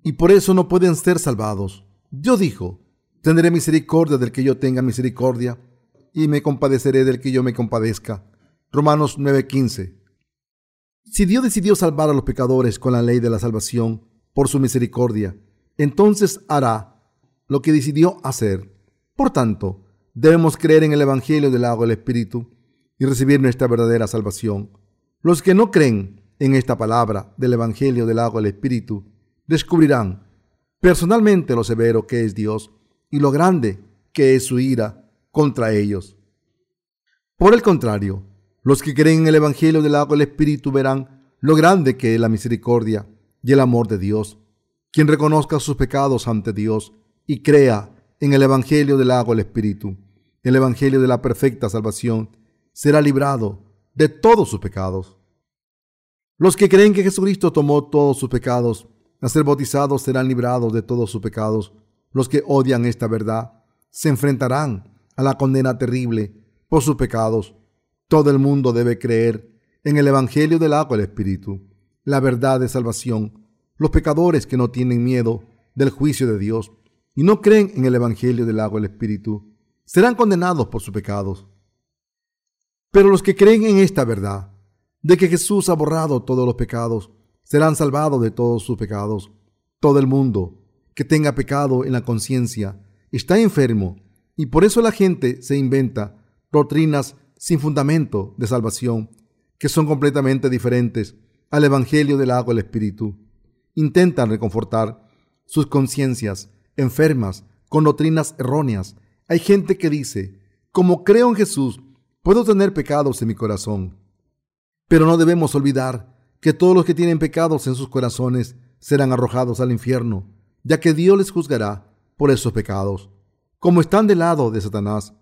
S1: y por eso no pueden ser salvados. Dios dijo, tendré misericordia del que yo tenga misericordia y me compadeceré del que yo me compadezca. Romanos 9:15. Si Dios decidió salvar a los pecadores con la ley de la salvación por su misericordia, entonces hará lo que decidió hacer. Por tanto, debemos creer en el Evangelio del agua del Espíritu y recibir nuestra verdadera salvación. Los que no creen en esta palabra del Evangelio del agua del Espíritu descubrirán personalmente lo severo que es Dios y lo grande que es su ira contra ellos. Por el contrario, los que creen en el Evangelio del agua del Espíritu verán lo grande que es la misericordia y el amor de Dios. Quien reconozca sus pecados ante Dios y crea en el Evangelio del agua del Espíritu, el Evangelio de la perfecta salvación, será librado de todos sus pecados. Los que creen que Jesucristo tomó todos sus pecados, a ser bautizados serán librados de todos sus pecados. Los que odian esta verdad se enfrentarán a la condena terrible por sus pecados todo el mundo debe creer en el Evangelio del agua del Espíritu, la verdad de salvación. Los pecadores que no tienen miedo del juicio de Dios y no creen en el Evangelio del agua del Espíritu serán condenados por sus pecados. Pero los que creen en esta verdad, de que Jesús ha borrado todos los pecados, serán salvados de todos sus pecados. Todo el mundo que tenga pecado en la conciencia está enfermo y por eso la gente se inventa doctrinas sin fundamento de salvación, que son completamente diferentes al Evangelio del agua del Espíritu. Intentan reconfortar sus conciencias enfermas con doctrinas erróneas. Hay gente que dice, como creo en Jesús, puedo tener pecados en mi corazón. Pero no debemos olvidar que todos los que tienen pecados en sus corazones serán arrojados al infierno, ya que Dios les juzgará por esos pecados. Como están del lado de Satanás,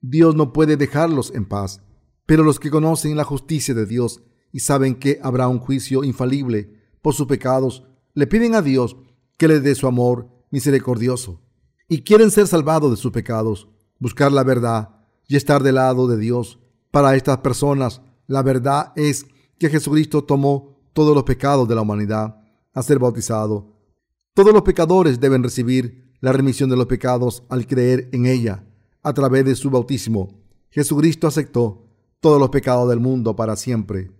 S1: Dios no puede dejarlos en paz. Pero los que conocen la justicia de Dios y saben que habrá un juicio infalible por sus pecados, le piden a Dios que les dé su amor misericordioso y quieren ser salvados de sus pecados, buscar la verdad y estar del lado de Dios. Para estas personas, la verdad es que Jesucristo tomó todos los pecados de la humanidad a ser bautizado. Todos los pecadores deben recibir la remisión de los pecados al creer en ella a través de su bautismo, Jesucristo aceptó todos los pecados del mundo para siempre.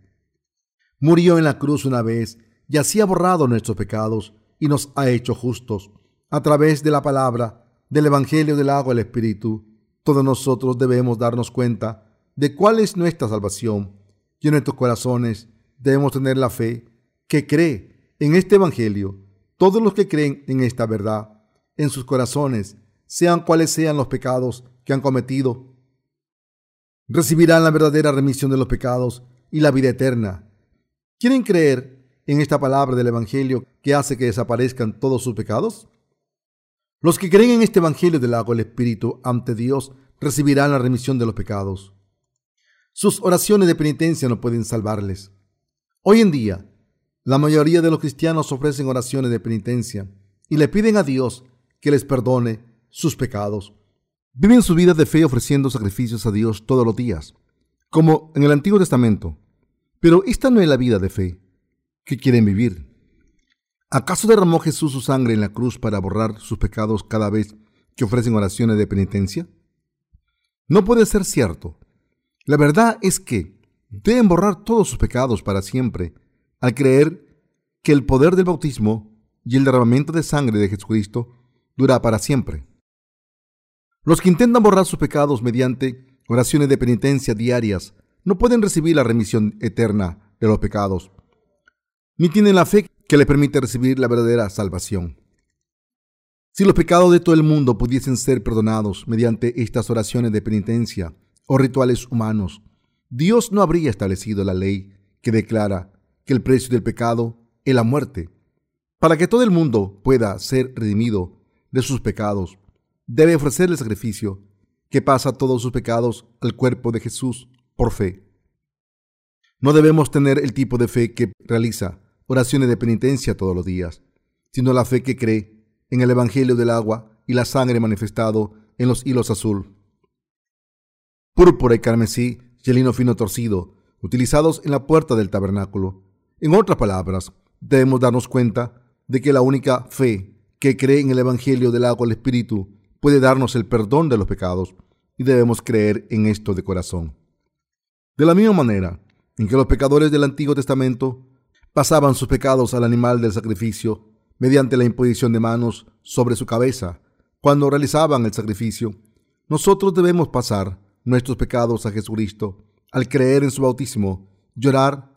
S1: Murió en la cruz una vez y así ha borrado nuestros pecados y nos ha hecho justos. A través de la palabra, del Evangelio del agua y el Espíritu, todos nosotros debemos darnos cuenta de cuál es nuestra salvación y en nuestros corazones debemos tener la fe que cree en este Evangelio. Todos los que creen en esta verdad en sus corazones sean cuales sean los pecados que han cometido, recibirán la verdadera remisión de los pecados y la vida eterna. ¿Quieren creer en esta palabra del Evangelio que hace que desaparezcan todos sus pecados? Los que creen en este Evangelio del agua del Espíritu ante Dios recibirán la remisión de los pecados. Sus oraciones de penitencia no pueden salvarles. Hoy en día, la mayoría de los cristianos ofrecen oraciones de penitencia y le piden a Dios que les perdone sus pecados. Viven su vida de fe ofreciendo sacrificios a Dios todos los días, como en el Antiguo Testamento. Pero esta no es la vida de fe que quieren vivir. ¿Acaso derramó Jesús su sangre en la cruz para borrar sus pecados cada vez que ofrecen oraciones de penitencia? No puede ser cierto. La verdad es que deben borrar todos sus pecados para siempre al creer que el poder del bautismo y el derramamiento de sangre de Jesucristo dura para siempre. Los que intentan borrar sus pecados mediante oraciones de penitencia diarias no pueden recibir la remisión eterna de los pecados, ni tienen la fe que les permite recibir la verdadera salvación. Si los pecados de todo el mundo pudiesen ser perdonados mediante estas oraciones de penitencia o rituales humanos, Dios no habría establecido la ley que declara que el precio del pecado es la muerte. Para que todo el mundo pueda ser redimido de sus pecados, debe ofrecer el sacrificio que pasa todos sus pecados al cuerpo de Jesús por fe. No debemos tener el tipo de fe que realiza oraciones de penitencia todos los días, sino la fe que cree en el Evangelio del agua y la sangre manifestado en los hilos azul, púrpura y carmesí y el lino fino torcido, utilizados en la puerta del tabernáculo. En otras palabras, debemos darnos cuenta de que la única fe que cree en el Evangelio del agua y el Espíritu puede darnos el perdón de los pecados y debemos creer en esto de corazón. De la misma manera en que los pecadores del Antiguo Testamento pasaban sus pecados al animal del sacrificio mediante la imposición de manos sobre su cabeza cuando realizaban el sacrificio, nosotros debemos pasar nuestros pecados a Jesucristo al creer en su bautismo, llorar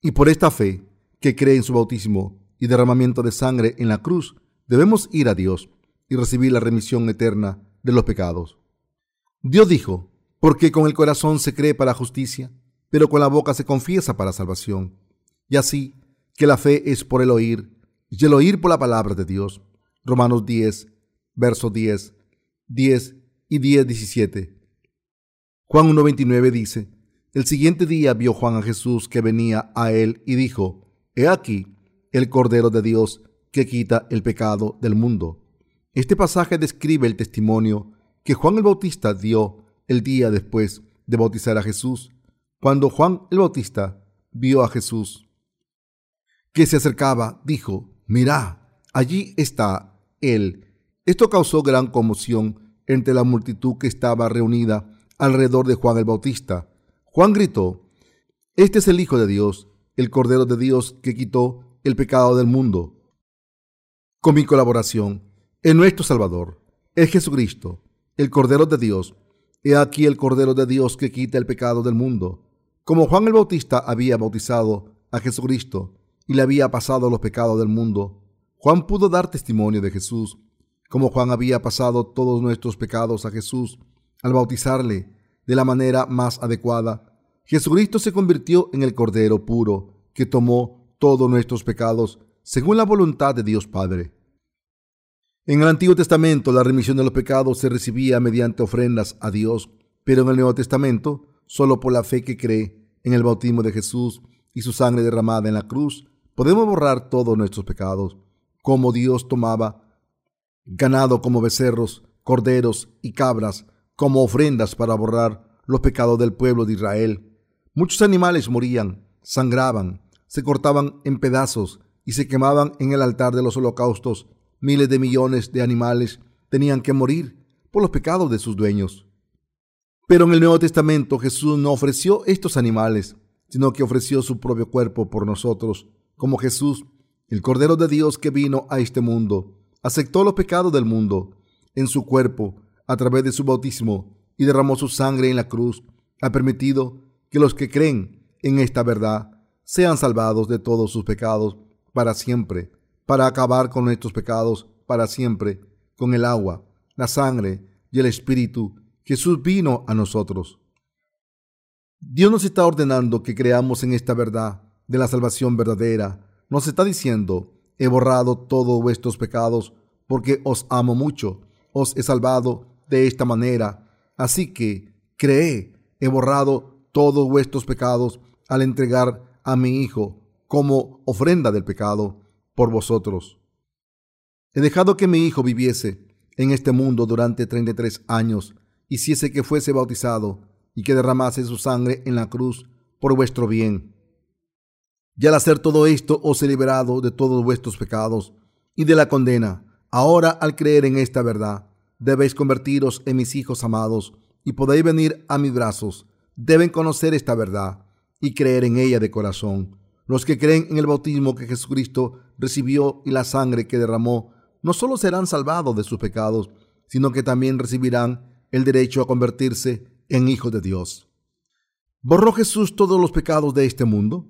S1: y por esta fe que cree en su bautismo y derramamiento de sangre en la cruz, debemos ir a Dios y recibir la remisión eterna de los pecados. Dios dijo, porque con el corazón se cree para justicia, pero con la boca se confiesa para salvación. Y así que la fe es por el oír, y el oír por la palabra de Dios. Romanos 10, versos 10, 10 y 10, 17. Juan 1.29 dice, El siguiente día vio Juan a Jesús que venía a él y dijo, He aquí el Cordero de Dios que quita el pecado del mundo. Este pasaje describe el testimonio que Juan el Bautista dio el día después de bautizar a Jesús. Cuando Juan el Bautista vio a Jesús que se acercaba, dijo, Mirá, allí está él. Esto causó gran conmoción entre la multitud que estaba reunida alrededor de Juan el Bautista. Juan gritó, Este es el Hijo de Dios, el Cordero de Dios que quitó el pecado del mundo. Con mi colaboración, en nuestro Salvador, es Jesucristo, el Cordero de Dios. He aquí el Cordero de Dios que quita el pecado del mundo. Como Juan el Bautista había bautizado a Jesucristo y le había pasado los pecados del mundo, Juan pudo dar testimonio de Jesús. Como Juan había pasado todos nuestros pecados a Jesús al bautizarle de la manera más adecuada, Jesucristo se convirtió en el Cordero puro que tomó todos nuestros pecados según la voluntad de Dios Padre. En el Antiguo Testamento la remisión de los pecados se recibía mediante ofrendas a Dios, pero en el Nuevo Testamento solo por la fe que cree en el bautismo de Jesús y su sangre derramada en la cruz, podemos borrar todos nuestros pecados, como Dios tomaba ganado como becerros, corderos y cabras como ofrendas para borrar los pecados del pueblo de Israel. Muchos animales morían, sangraban, se cortaban en pedazos y se quemaban en el altar de los holocaustos. Miles de millones de animales tenían que morir por los pecados de sus dueños. Pero en el Nuevo Testamento Jesús no ofreció estos animales, sino que ofreció su propio cuerpo por nosotros, como Jesús, el Cordero de Dios que vino a este mundo, aceptó los pecados del mundo en su cuerpo a través de su bautismo y derramó su sangre en la cruz, ha permitido que los que creen en esta verdad sean salvados de todos sus pecados para siempre, para acabar con nuestros pecados para siempre, con el agua, la sangre y el Espíritu, Jesús vino a nosotros. Dios nos está ordenando que creamos en esta verdad de la salvación verdadera. Nos está diciendo, he borrado todos vuestros pecados porque os amo mucho. Os he salvado de esta manera. Así que cree, he borrado todos vuestros pecados al entregar a mi Hijo como ofrenda del pecado por vosotros. He dejado que mi Hijo viviese en este mundo durante 33 años, hiciese que fuese bautizado y que derramase su sangre en la cruz por vuestro bien. Y al hacer todo esto os he liberado de todos vuestros pecados y de la condena. Ahora, al creer en esta verdad, debéis convertiros en mis hijos amados y podéis venir a mis brazos. Deben conocer esta verdad y creer en ella de corazón. Los que creen en el bautismo que Jesucristo recibió y la sangre que derramó, no solo serán salvados de sus pecados, sino que también recibirán el derecho a convertirse en hijos de Dios. ¿Borró Jesús todos los pecados de este mundo?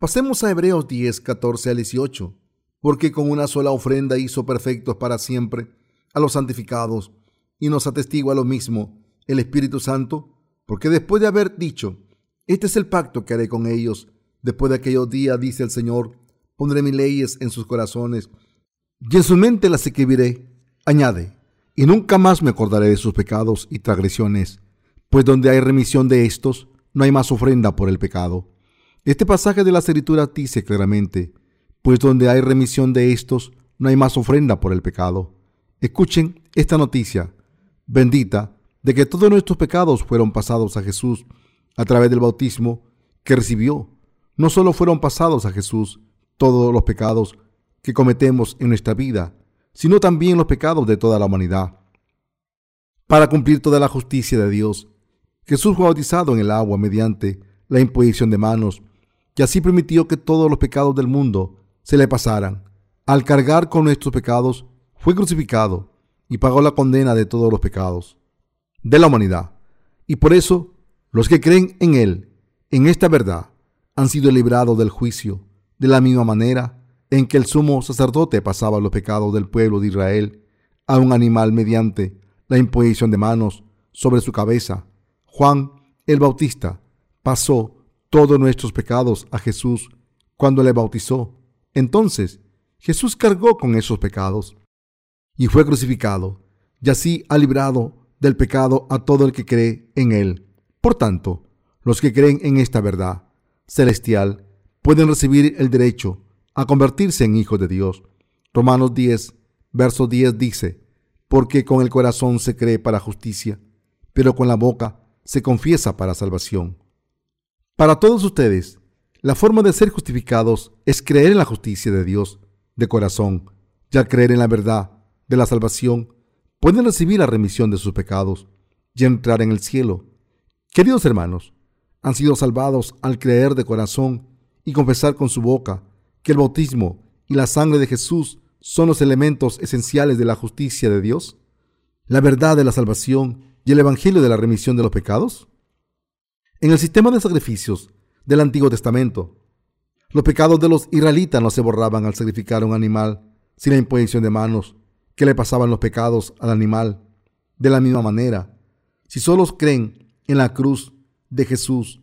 S1: Pasemos a Hebreos 10, 14 al 18, porque con una sola ofrenda hizo perfectos para siempre a los santificados, y nos atestigua lo mismo el Espíritu Santo, porque después de haber dicho, este es el pacto que haré con ellos, después de aquellos días, dice el Señor, pondré mis leyes en sus corazones, y en su mente las escribiré. Añade, y nunca más me acordaré de sus pecados y transgresiones, pues donde hay remisión de estos, no hay más ofrenda por el pecado. Este pasaje de la escritura dice claramente, pues donde hay remisión de estos, no hay más ofrenda por el pecado. Escuchen esta noticia bendita de que todos nuestros pecados fueron pasados a Jesús a través del bautismo que recibió. No solo fueron pasados a Jesús todos los pecados que cometemos en nuestra vida, sino también los pecados de toda la humanidad. Para cumplir toda la justicia de Dios, Jesús fue bautizado en el agua mediante la imposición de manos, y así permitió que todos los pecados del mundo se le pasaran. Al cargar con nuestros pecados, fue crucificado y pagó la condena de todos los pecados de la humanidad. Y por eso los que creen en Él, en esta verdad, han sido librados del juicio, de la misma manera en que el sumo sacerdote pasaba los pecados del pueblo de Israel a un animal mediante la imposición de manos sobre su cabeza. Juan el Bautista pasó todos nuestros pecados a Jesús cuando le bautizó. Entonces Jesús cargó con esos pecados y fue crucificado, y así ha librado del pecado a todo el que cree en él. Por tanto, los que creen en esta verdad celestial pueden recibir el derecho a convertirse en hijos de Dios. Romanos 10, verso 10 dice, porque con el corazón se cree para justicia, pero con la boca se confiesa para salvación. Para todos ustedes, la forma de ser justificados es creer en la justicia de Dios de corazón, ya creer en la verdad de la salvación, pueden recibir la remisión de sus pecados y entrar en el cielo. Queridos hermanos, han sido salvados al creer de corazón y confesar con su boca que el bautismo y la sangre de Jesús son los elementos esenciales de la justicia de Dios, la verdad de la salvación y el evangelio de la remisión de los pecados. En el sistema de sacrificios del Antiguo Testamento, los pecados de los israelitas no se borraban al sacrificar un animal sin la imposición de manos que le pasaban los pecados al animal. De la misma manera, si solo creen en la cruz de Jesús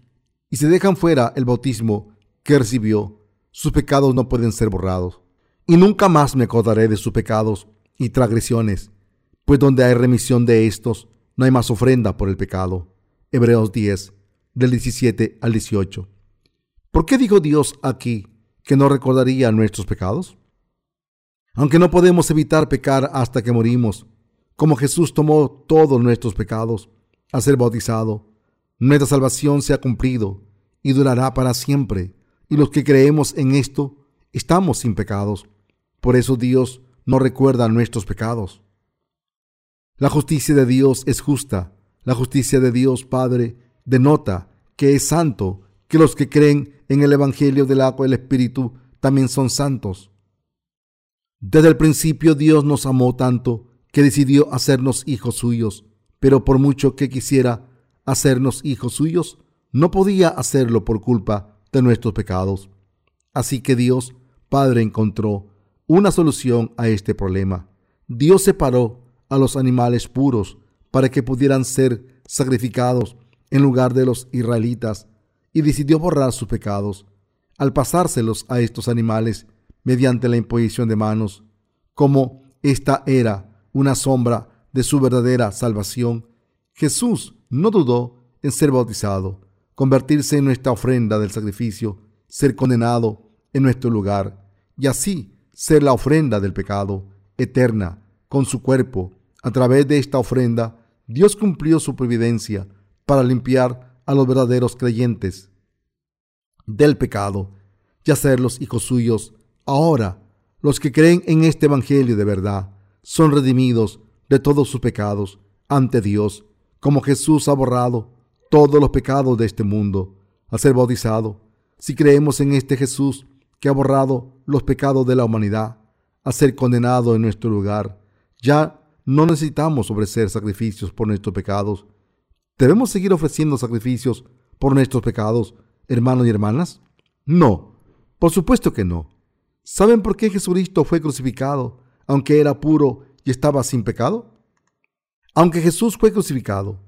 S1: y se dejan fuera el bautismo que recibió, sus pecados no pueden ser borrados. Y nunca más me acordaré de sus pecados y transgresiones, pues donde hay remisión de estos, no hay más ofrenda por el pecado. Hebreos 10, del 17 al 18. ¿Por qué dijo Dios aquí que no recordaría nuestros pecados? Aunque no podemos evitar pecar hasta que morimos, como Jesús tomó todos nuestros pecados a ser bautizado, nuestra salvación se ha cumplido y durará para siempre. Y los que creemos en esto, estamos sin pecados. Por eso Dios no recuerda nuestros pecados. La justicia de Dios es justa. La justicia de Dios Padre denota que es santo, que los que creen en el Evangelio del agua y Espíritu también son santos. Desde el principio Dios nos amó tanto que decidió hacernos hijos suyos, pero por mucho que quisiera hacernos hijos suyos, no podía hacerlo por culpa de nuestros pecados. Así que Dios Padre encontró una solución a este problema, Dios separó a los animales puros para que pudieran ser sacrificados en lugar de los israelitas y decidió borrar sus pecados al pasárselos a estos animales mediante la imposición de manos, como esta era una sombra de su verdadera salvación. Jesús no dudó en ser bautizado, convertirse en nuestra ofrenda del sacrificio, ser condenado en nuestro lugar y así ser la ofrenda del pecado eterna con su cuerpo. A través de esta ofrenda, Dios cumplió su providencia para limpiar a los verdaderos creyentes del pecado y hacerlos hijos suyos. Ahora, los que creen en este Evangelio de verdad son redimidos de todos sus pecados ante Dios, como Jesús ha borrado todos los pecados de este mundo al ser bautizado. Si creemos en este Jesús que ha borrado los pecados de la humanidad, a ser condenado en nuestro lugar, ya no necesitamos ofrecer sacrificios por nuestros pecados. ¿Debemos seguir ofreciendo sacrificios por nuestros pecados, hermanos y hermanas? No, por supuesto que no. ¿Saben por qué Jesucristo fue crucificado, aunque era puro y estaba sin pecado? Aunque Jesús fue crucificado,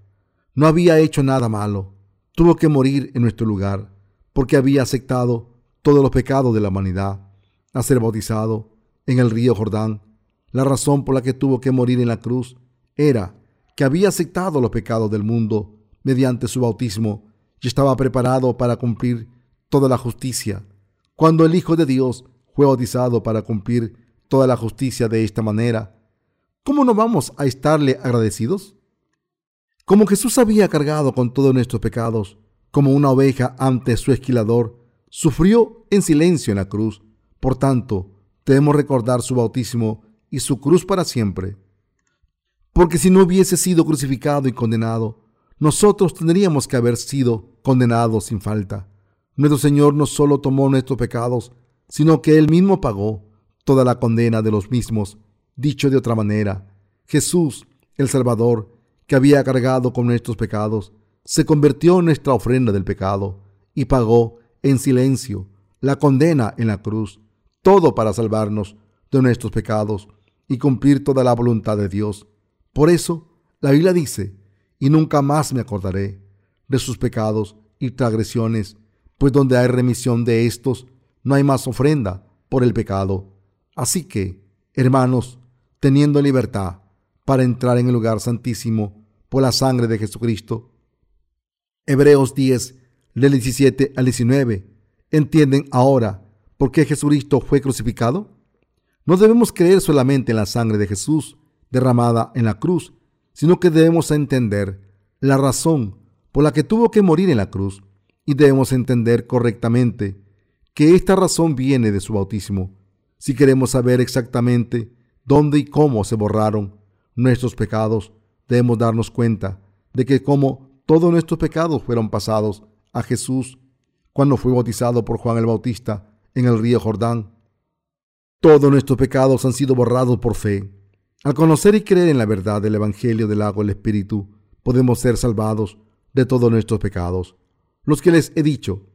S1: no había hecho nada malo. Tuvo que morir en nuestro lugar, porque había aceptado todos los pecados de la humanidad, a ser bautizado en el río Jordán. La razón por la que tuvo que morir en la cruz era que había aceptado los pecados del mundo mediante su bautismo y estaba preparado para cumplir toda la justicia. Cuando el Hijo de Dios fue bautizado para cumplir toda la justicia de esta manera, ¿cómo no vamos a estarle agradecidos? Como Jesús había cargado con todos nuestros pecados, como una oveja ante su esquilador, sufrió en silencio en la cruz. Por tanto, debemos recordar su bautismo y su cruz para siempre. Porque si no hubiese sido crucificado y condenado, nosotros tendríamos que haber sido condenados sin falta. Nuestro Señor no solo tomó nuestros pecados, sino que Él mismo pagó toda la condena de los mismos. Dicho de otra manera, Jesús, el Salvador, que había cargado con nuestros pecados, se convirtió en nuestra ofrenda del pecado y pagó en silencio la condena en la cruz, todo para salvarnos de nuestros pecados y cumplir toda la voluntad de Dios. Por eso, la Biblia dice, y nunca más me acordaré de sus pecados y transgresiones, pues donde hay remisión de estos, no hay más ofrenda por el pecado. Así que, hermanos, teniendo libertad para entrar en el lugar santísimo, por la sangre de Jesucristo. Hebreos 10, del 17 al 19. ¿Entienden ahora por qué Jesucristo fue crucificado? No debemos creer solamente en la sangre de Jesús derramada en la cruz, sino que debemos entender la razón por la que tuvo que morir en la cruz y debemos entender correctamente que esta razón viene de su bautismo. Si queremos saber exactamente dónde y cómo se borraron nuestros pecados, debemos darnos cuenta de que como todos nuestros pecados fueron pasados a Jesús cuando fue bautizado por Juan el Bautista en el río Jordán, todos nuestros pecados han sido borrados por fe. Al conocer y creer en la verdad del Evangelio del agua y el Espíritu, podemos ser salvados de todos nuestros pecados. Los que les he dicho,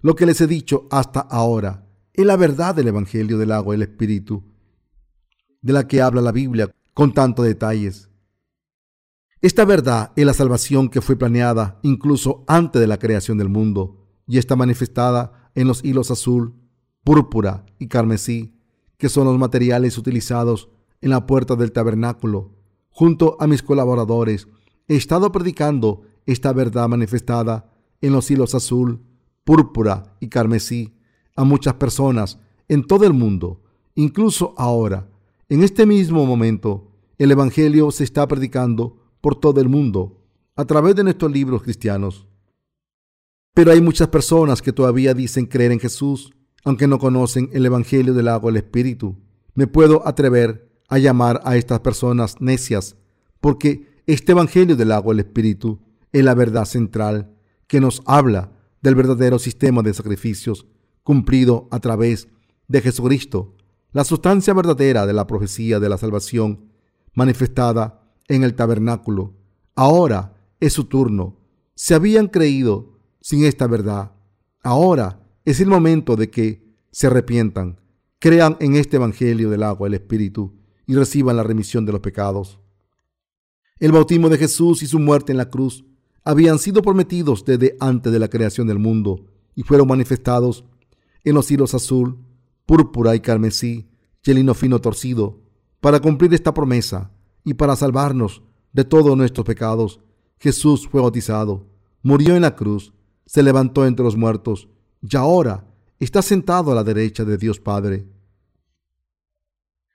S1: lo que les he dicho hasta ahora, es la verdad del Evangelio del agua y el Espíritu, de la que habla la Biblia con tantos detalles. Esta verdad es la salvación que fue planeada incluso antes de la creación del mundo y está manifestada en los hilos azul, púrpura y carmesí, que son los materiales utilizados en la puerta del tabernáculo. Junto a mis colaboradores he estado predicando esta verdad manifestada en los hilos azul, púrpura y carmesí a muchas personas en todo el mundo, incluso ahora. En este mismo momento, el Evangelio se está predicando por todo el mundo a través de nuestros libros cristianos. Pero hay muchas personas que todavía dicen creer en Jesús, aunque no conocen el Evangelio del agua y el Espíritu. Me puedo atrever a llamar a estas personas necias, porque este Evangelio del agua y el Espíritu es la verdad central que nos habla del verdadero sistema de sacrificios cumplido a través de Jesucristo, la sustancia verdadera de la profecía de la salvación manifestada en el tabernáculo. Ahora es su turno. Se habían creído sin esta verdad. Ahora es el momento de que se arrepientan, crean en este Evangelio del agua, el Espíritu, y reciban la remisión de los pecados. El bautismo de Jesús y su muerte en la cruz habían sido prometidos desde antes de la creación del mundo y fueron manifestados en los hilos azul, púrpura y carmesí y el fino torcido. Para cumplir esta promesa y para salvarnos de todos nuestros pecados, Jesús fue bautizado, murió en la cruz, se levantó entre los muertos y ahora está sentado a la derecha de Dios Padre.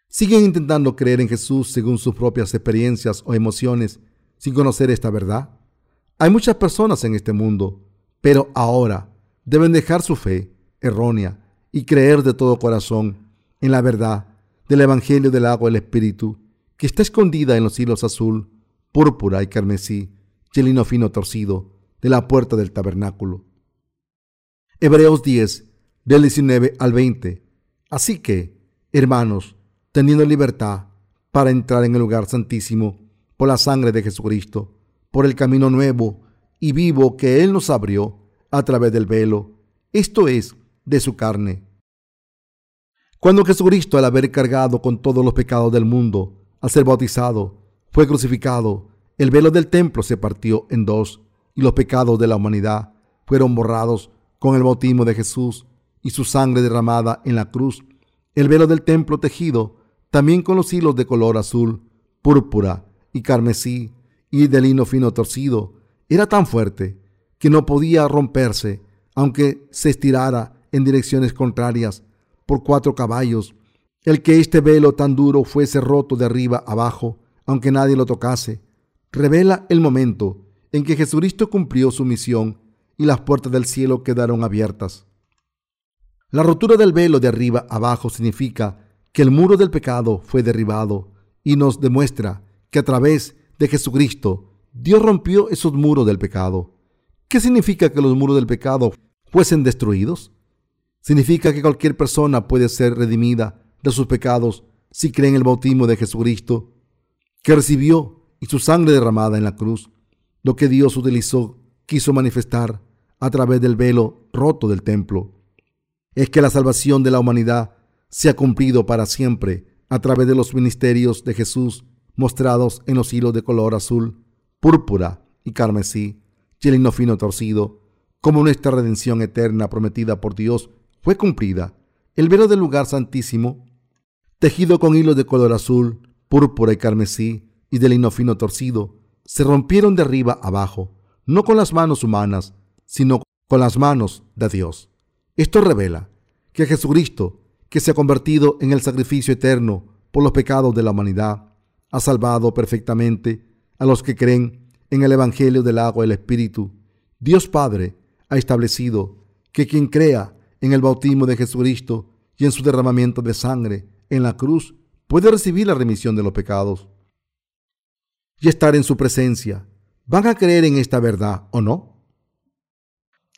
S1: ¿Siguen intentando creer en Jesús según sus propias experiencias o emociones sin conocer esta verdad? Hay muchas personas en este mundo, pero ahora deben dejar su fe errónea y creer de todo corazón en la verdad del Evangelio del agua del Espíritu que está escondida en los hilos azul, púrpura y carmesí, y el lino fino torcido de la puerta del tabernáculo. Hebreos 10, del 19 al 20. Así que, hermanos, teniendo libertad para entrar en el lugar santísimo por la sangre de Jesucristo, por el camino nuevo y vivo que Él nos abrió a través del velo, esto es, de su carne. Cuando Jesucristo, al haber cargado con todos los pecados del mundo, al ser bautizado, fue crucificado, el velo del templo se partió en dos y los pecados de la humanidad fueron borrados con el bautismo de Jesús y su sangre derramada en la cruz. El velo del templo tejido también con los hilos de color azul, púrpura y carmesí y de lino fino torcido era tan fuerte que no podía romperse aunque se estirara en direcciones contrarias por cuatro caballos. El que este velo tan duro fuese roto de arriba abajo, aunque nadie lo tocase, revela el momento en que Jesucristo cumplió su misión y las puertas del cielo quedaron abiertas. La rotura del velo de arriba abajo significa que el muro del pecado fue derribado y nos demuestra que a través de Jesucristo Dios rompió esos muros del pecado. ¿Qué significa que los muros del pecado fuesen destruidos? Significa que cualquier persona puede ser redimida de sus pecados si cree en el bautismo de Jesucristo, que recibió y su sangre derramada en la cruz, lo que Dios utilizó, quiso manifestar a través del velo roto del templo. Es que la salvación de la humanidad se ha cumplido para siempre a través de los ministerios de Jesús mostrados en los hilos de color azul, púrpura y carmesí, y el fino torcido, como nuestra redención eterna prometida por Dios fue cumplida. El velo del lugar santísimo, tejido con hilos de color azul, púrpura y carmesí, y del lino fino torcido, se rompieron de arriba abajo, no con las manos humanas, sino con las manos de Dios. Esto revela que Jesucristo, que se ha convertido en el sacrificio eterno por los pecados de la humanidad, ha salvado perfectamente a los que creen en el Evangelio del agua y el Espíritu. Dios Padre ha establecido que quien crea en el bautismo de Jesucristo y en su derramamiento de sangre en la cruz puede recibir la remisión de los pecados y estar en su presencia. ¿Van a creer en esta verdad o no?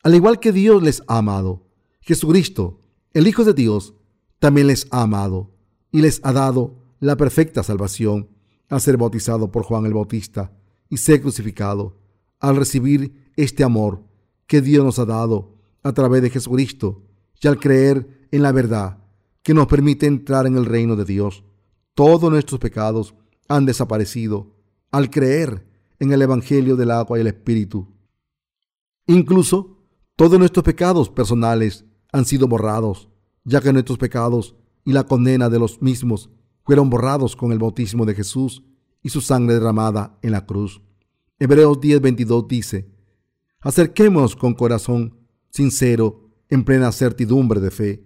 S1: Al igual que Dios les ha amado, Jesucristo, el Hijo de Dios, también les ha amado y les ha dado la perfecta salvación al ser bautizado por Juan el Bautista y ser crucificado. Al recibir este amor que Dios nos ha dado a través de Jesucristo y al creer en la verdad que nos permite entrar en el reino de Dios, todos nuestros pecados han desaparecido al creer en el Evangelio del agua y el Espíritu. Incluso todos nuestros pecados personales han sido borrados, ya que nuestros pecados y la condena de los mismos fueron borrados con el bautismo de Jesús y su sangre derramada en la cruz. Hebreos 10:22 dice, acerquémonos con corazón sincero, en plena certidumbre de fe,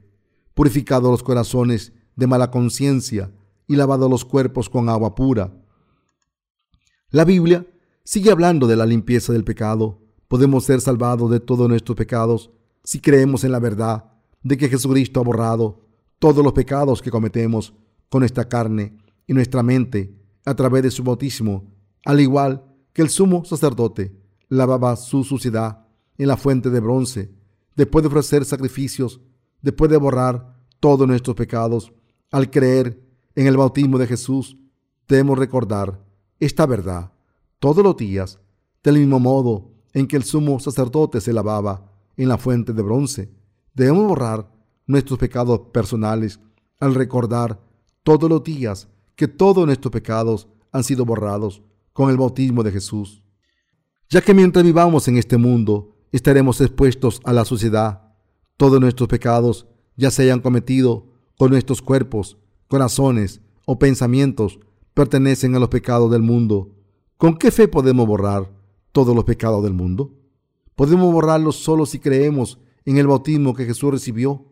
S1: purificados los corazones de mala conciencia y lavados los cuerpos con agua pura la Biblia sigue hablando de la limpieza del pecado. Podemos ser salvados de todos nuestros pecados si creemos en la verdad de que Jesucristo ha borrado todos los pecados que cometemos con nuestra carne y nuestra mente a través de su bautismo, al igual que el sumo sacerdote lavaba su suciedad en la fuente de bronce, después de ofrecer sacrificios, después de borrar todos nuestros pecados, al creer en el bautismo de Jesús, debemos recordar esta verdad todos los días, del mismo modo en que el sumo sacerdote se lavaba en la fuente de bronce. Debemos borrar nuestros pecados personales al recordar todos los días que todos nuestros pecados han sido borrados con el bautismo de Jesús. Ya que mientras vivamos en este mundo, estaremos expuestos a la sociedad. Todos nuestros pecados, ya se hayan cometido con nuestros cuerpos, corazones o pensamientos, pertenecen a los pecados del mundo. ¿Con qué fe podemos borrar todos los pecados del mundo? Podemos borrarlos solo si creemos en el bautismo que Jesús recibió.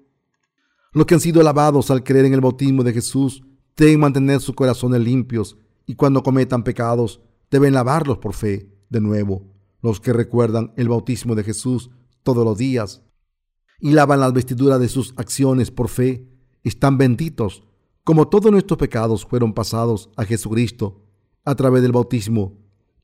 S1: Los que han sido lavados al creer en el bautismo de Jesús deben mantener sus corazones limpios y cuando cometan pecados deben lavarlos por fe de nuevo. Los que recuerdan el bautismo de Jesús todos los días y lavan las vestiduras de sus acciones por fe están benditos, como todos nuestros pecados fueron pasados a Jesucristo a través del bautismo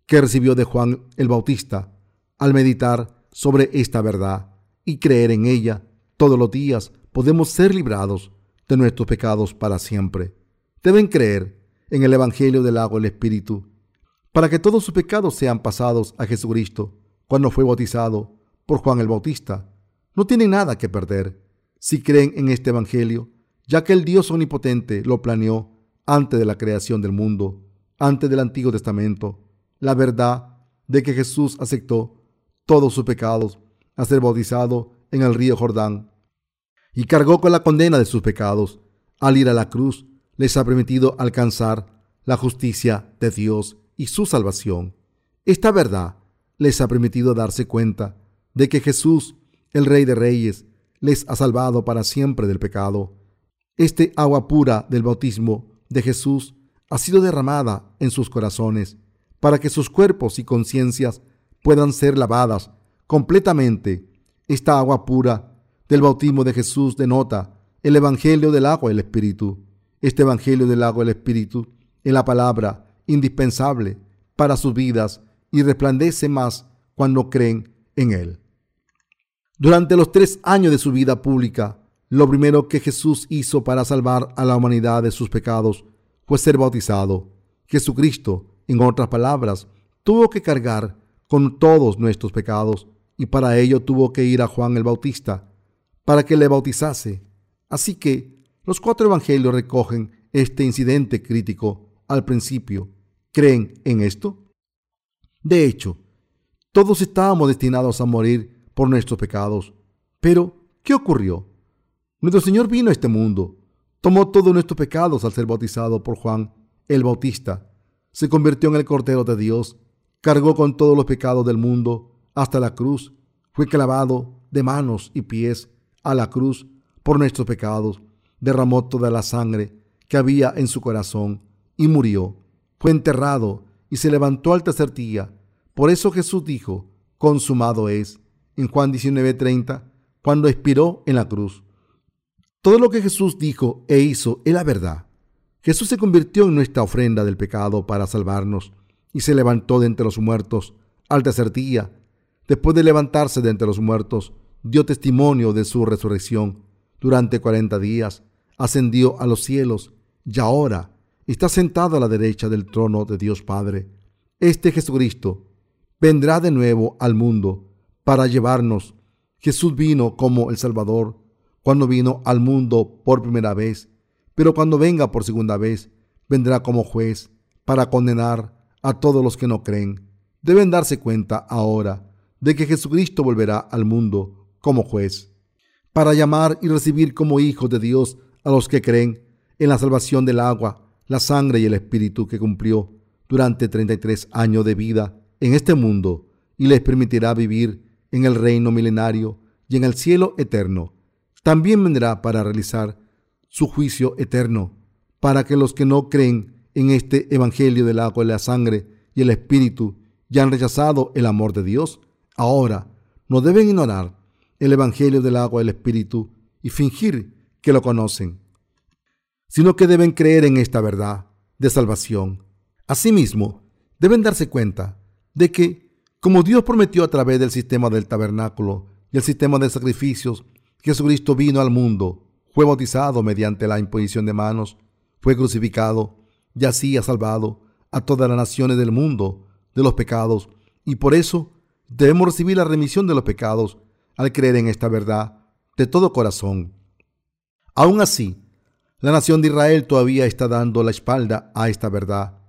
S1: que recibió de Juan el Bautista. Al meditar sobre esta verdad y creer en ella todos los días, podemos ser librados de nuestros pecados para siempre. Deben creer en el Evangelio del agua y el Espíritu para que todos sus pecados sean pasados a Jesucristo cuando fue bautizado por Juan el Bautista. No tienen nada que perder si creen en este Evangelio, ya que el Dios omnipotente lo planeó antes de la creación del mundo, antes del Antiguo Testamento. La verdad de que Jesús aceptó todos sus pecados a ser bautizado en el río Jordán y cargó con la condena de sus pecados. Al ir a la cruz, les ha permitido alcanzar la justicia de Dios y su salvación. Esta verdad les ha permitido darse cuenta de que Jesús, el Rey de Reyes, les ha salvado para siempre del pecado. Este agua pura del bautismo de Jesús ha sido derramada en sus corazones para que sus cuerpos y conciencias puedan ser lavadas completamente. Esta agua pura del bautismo de Jesús denota el Evangelio del agua y el Espíritu. Este Evangelio del agua y el Espíritu es la palabra indispensable para sus vidas y resplandece más cuando creen en Él. Durante los tres años de su vida pública, lo primero que Jesús hizo para salvar a la humanidad de sus pecados fue ser bautizado. Jesucristo, en otras palabras, tuvo que cargar con todos nuestros pecados y para ello tuvo que ir a Juan el Bautista para que le bautizase. Así que los cuatro evangelios recogen este incidente crítico al principio. ¿Creen en esto? De hecho, todos estábamos destinados a morir por nuestros pecados. Pero, ¿qué ocurrió? Nuestro Señor vino a este mundo, tomó todos nuestros pecados al ser bautizado por Juan el Bautista, se convirtió en el Cordero de Dios, cargó con todos los pecados del mundo hasta la cruz, fue clavado de manos y pies a la cruz por nuestros pecados, derramó toda la sangre que había en su corazón y murió. Fue enterrado y se levantó al tercer día. Por eso Jesús dijo, consumado es, en Juan 19:30, cuando expiró en la cruz. Todo lo que Jesús dijo e hizo es la verdad. Jesús se convirtió en nuestra ofrenda del pecado para salvarnos y se levantó de entre los muertos al tercer día Después de levantarse de entre los muertos, dio testimonio de su resurrección. Durante cuarenta días ascendió a los cielos y ahora está sentado a la derecha del trono de Dios Padre. Este Jesucristo vendrá de nuevo al mundo para llevarnos. Jesús vino como el Salvador cuando vino al mundo por primera vez, pero cuando venga por segunda vez, vendrá como juez para condenar a todos los que no creen. Deben darse cuenta ahora de que Jesucristo volverá al mundo como juez, para llamar y recibir como hijos de Dios a los que creen en la salvación del agua, la sangre y el espíritu que cumplió durante 33 años de vida en este mundo y les permitirá vivir en el reino milenario y en el cielo eterno. También vendrá para realizar su juicio eterno, para que los que no creen en este Evangelio del agua y la sangre y el Espíritu y han rechazado el amor de Dios, Ahora, no deben ignorar el Evangelio del agua y el Espíritu y fingir que lo conocen, sino que deben creer en esta verdad de salvación. Asimismo, deben darse cuenta de que, como Dios prometió a través del sistema del tabernáculo y el sistema de sacrificios, Jesucristo vino al mundo, fue bautizado mediante la imposición de manos, fue crucificado y así ha salvado a todas las naciones del mundo de los pecados y por eso Debemos recibir la remisión de los pecados al creer en esta verdad de todo corazón. Aún así, La nación de Israel todavía está dando la espalda a esta verdad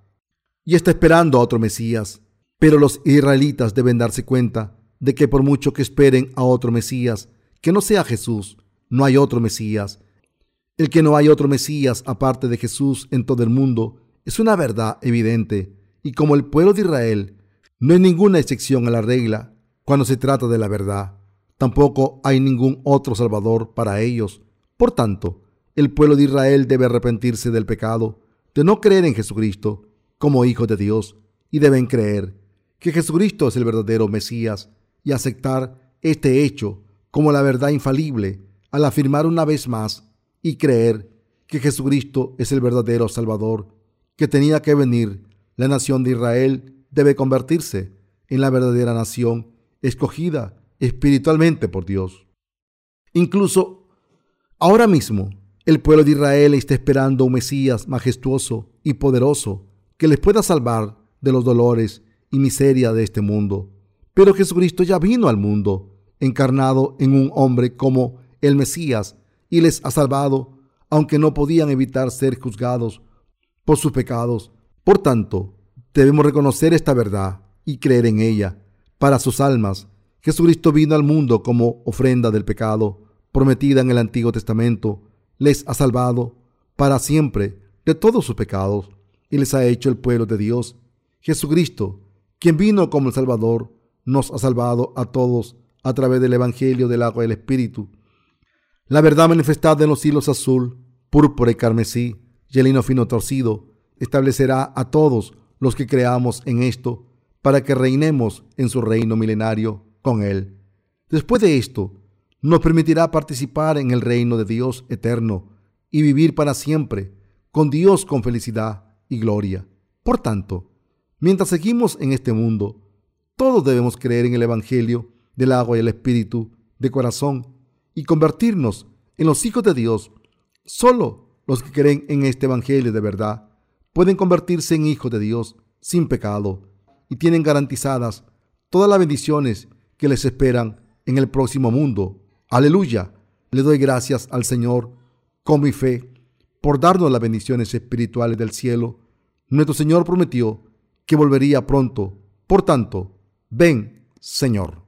S1: y está esperando a otro Mesías. Pero los israelitas deben darse cuenta de que por mucho que esperen a otro Mesías, que no sea Jesús, no hay otro Mesías. El que no hay otro Mesías aparte de Jesús en todo el mundo es una verdad evidente. Y como el pueblo de Israel no hay ninguna excepción a la regla cuando se trata de la verdad, tampoco hay ningún otro Salvador para ellos. Por tanto, el pueblo de Israel debe arrepentirse del pecado, de no creer en Jesucristo como Hijo de Dios, y deben creer que Jesucristo es el verdadero Mesías y aceptar este hecho como la verdad infalible al afirmar una vez más y creer que Jesucristo es el verdadero Salvador, que tenía que venir, la nación de Israel debe convertirse en la verdadera nación escogida espiritualmente por Dios. Incluso ahora mismo, el pueblo de Israel está esperando un Mesías majestuoso y poderoso que les pueda salvar de los dolores y miseria de este mundo. Pero Jesucristo ya vino al mundo, encarnado en un hombre como el Mesías, y les ha salvado, aunque no podían evitar ser juzgados por sus pecados. Por tanto, debemos reconocer esta verdad y creer en ella. Para sus almas, Jesucristo vino al mundo como ofrenda del pecado, prometida en el Antiguo Testamento. Les ha salvado para siempre de todos sus pecados y les ha hecho el pueblo de Dios. Jesucristo, quien vino como el Salvador, nos ha salvado a todos a través del Evangelio del agua y el Espíritu. La verdad manifestada en los hilos azul, púrpura y carmesí y el lino fino torcido establecerá a todos los que creamos en esto para que reinemos en su reino milenario con Él. Después de esto, nos permitirá participar en el reino de Dios eterno y vivir para siempre con Dios con felicidad y gloria. Por tanto, mientras seguimos en este mundo, todos debemos creer en el Evangelio del agua y el Espíritu de corazón y convertirnos en los hijos de Dios. Solo los que creen en este Evangelio de verdad pueden convertirse en hijos de Dios sin pecado y tienen garantizadas todas las bendiciones que les esperan en el próximo mundo. Aleluya. Le doy gracias al Señor con mi fe por darnos las bendiciones espirituales del cielo. Nuestro Señor prometió que volvería pronto. Por tanto, ven, Señor.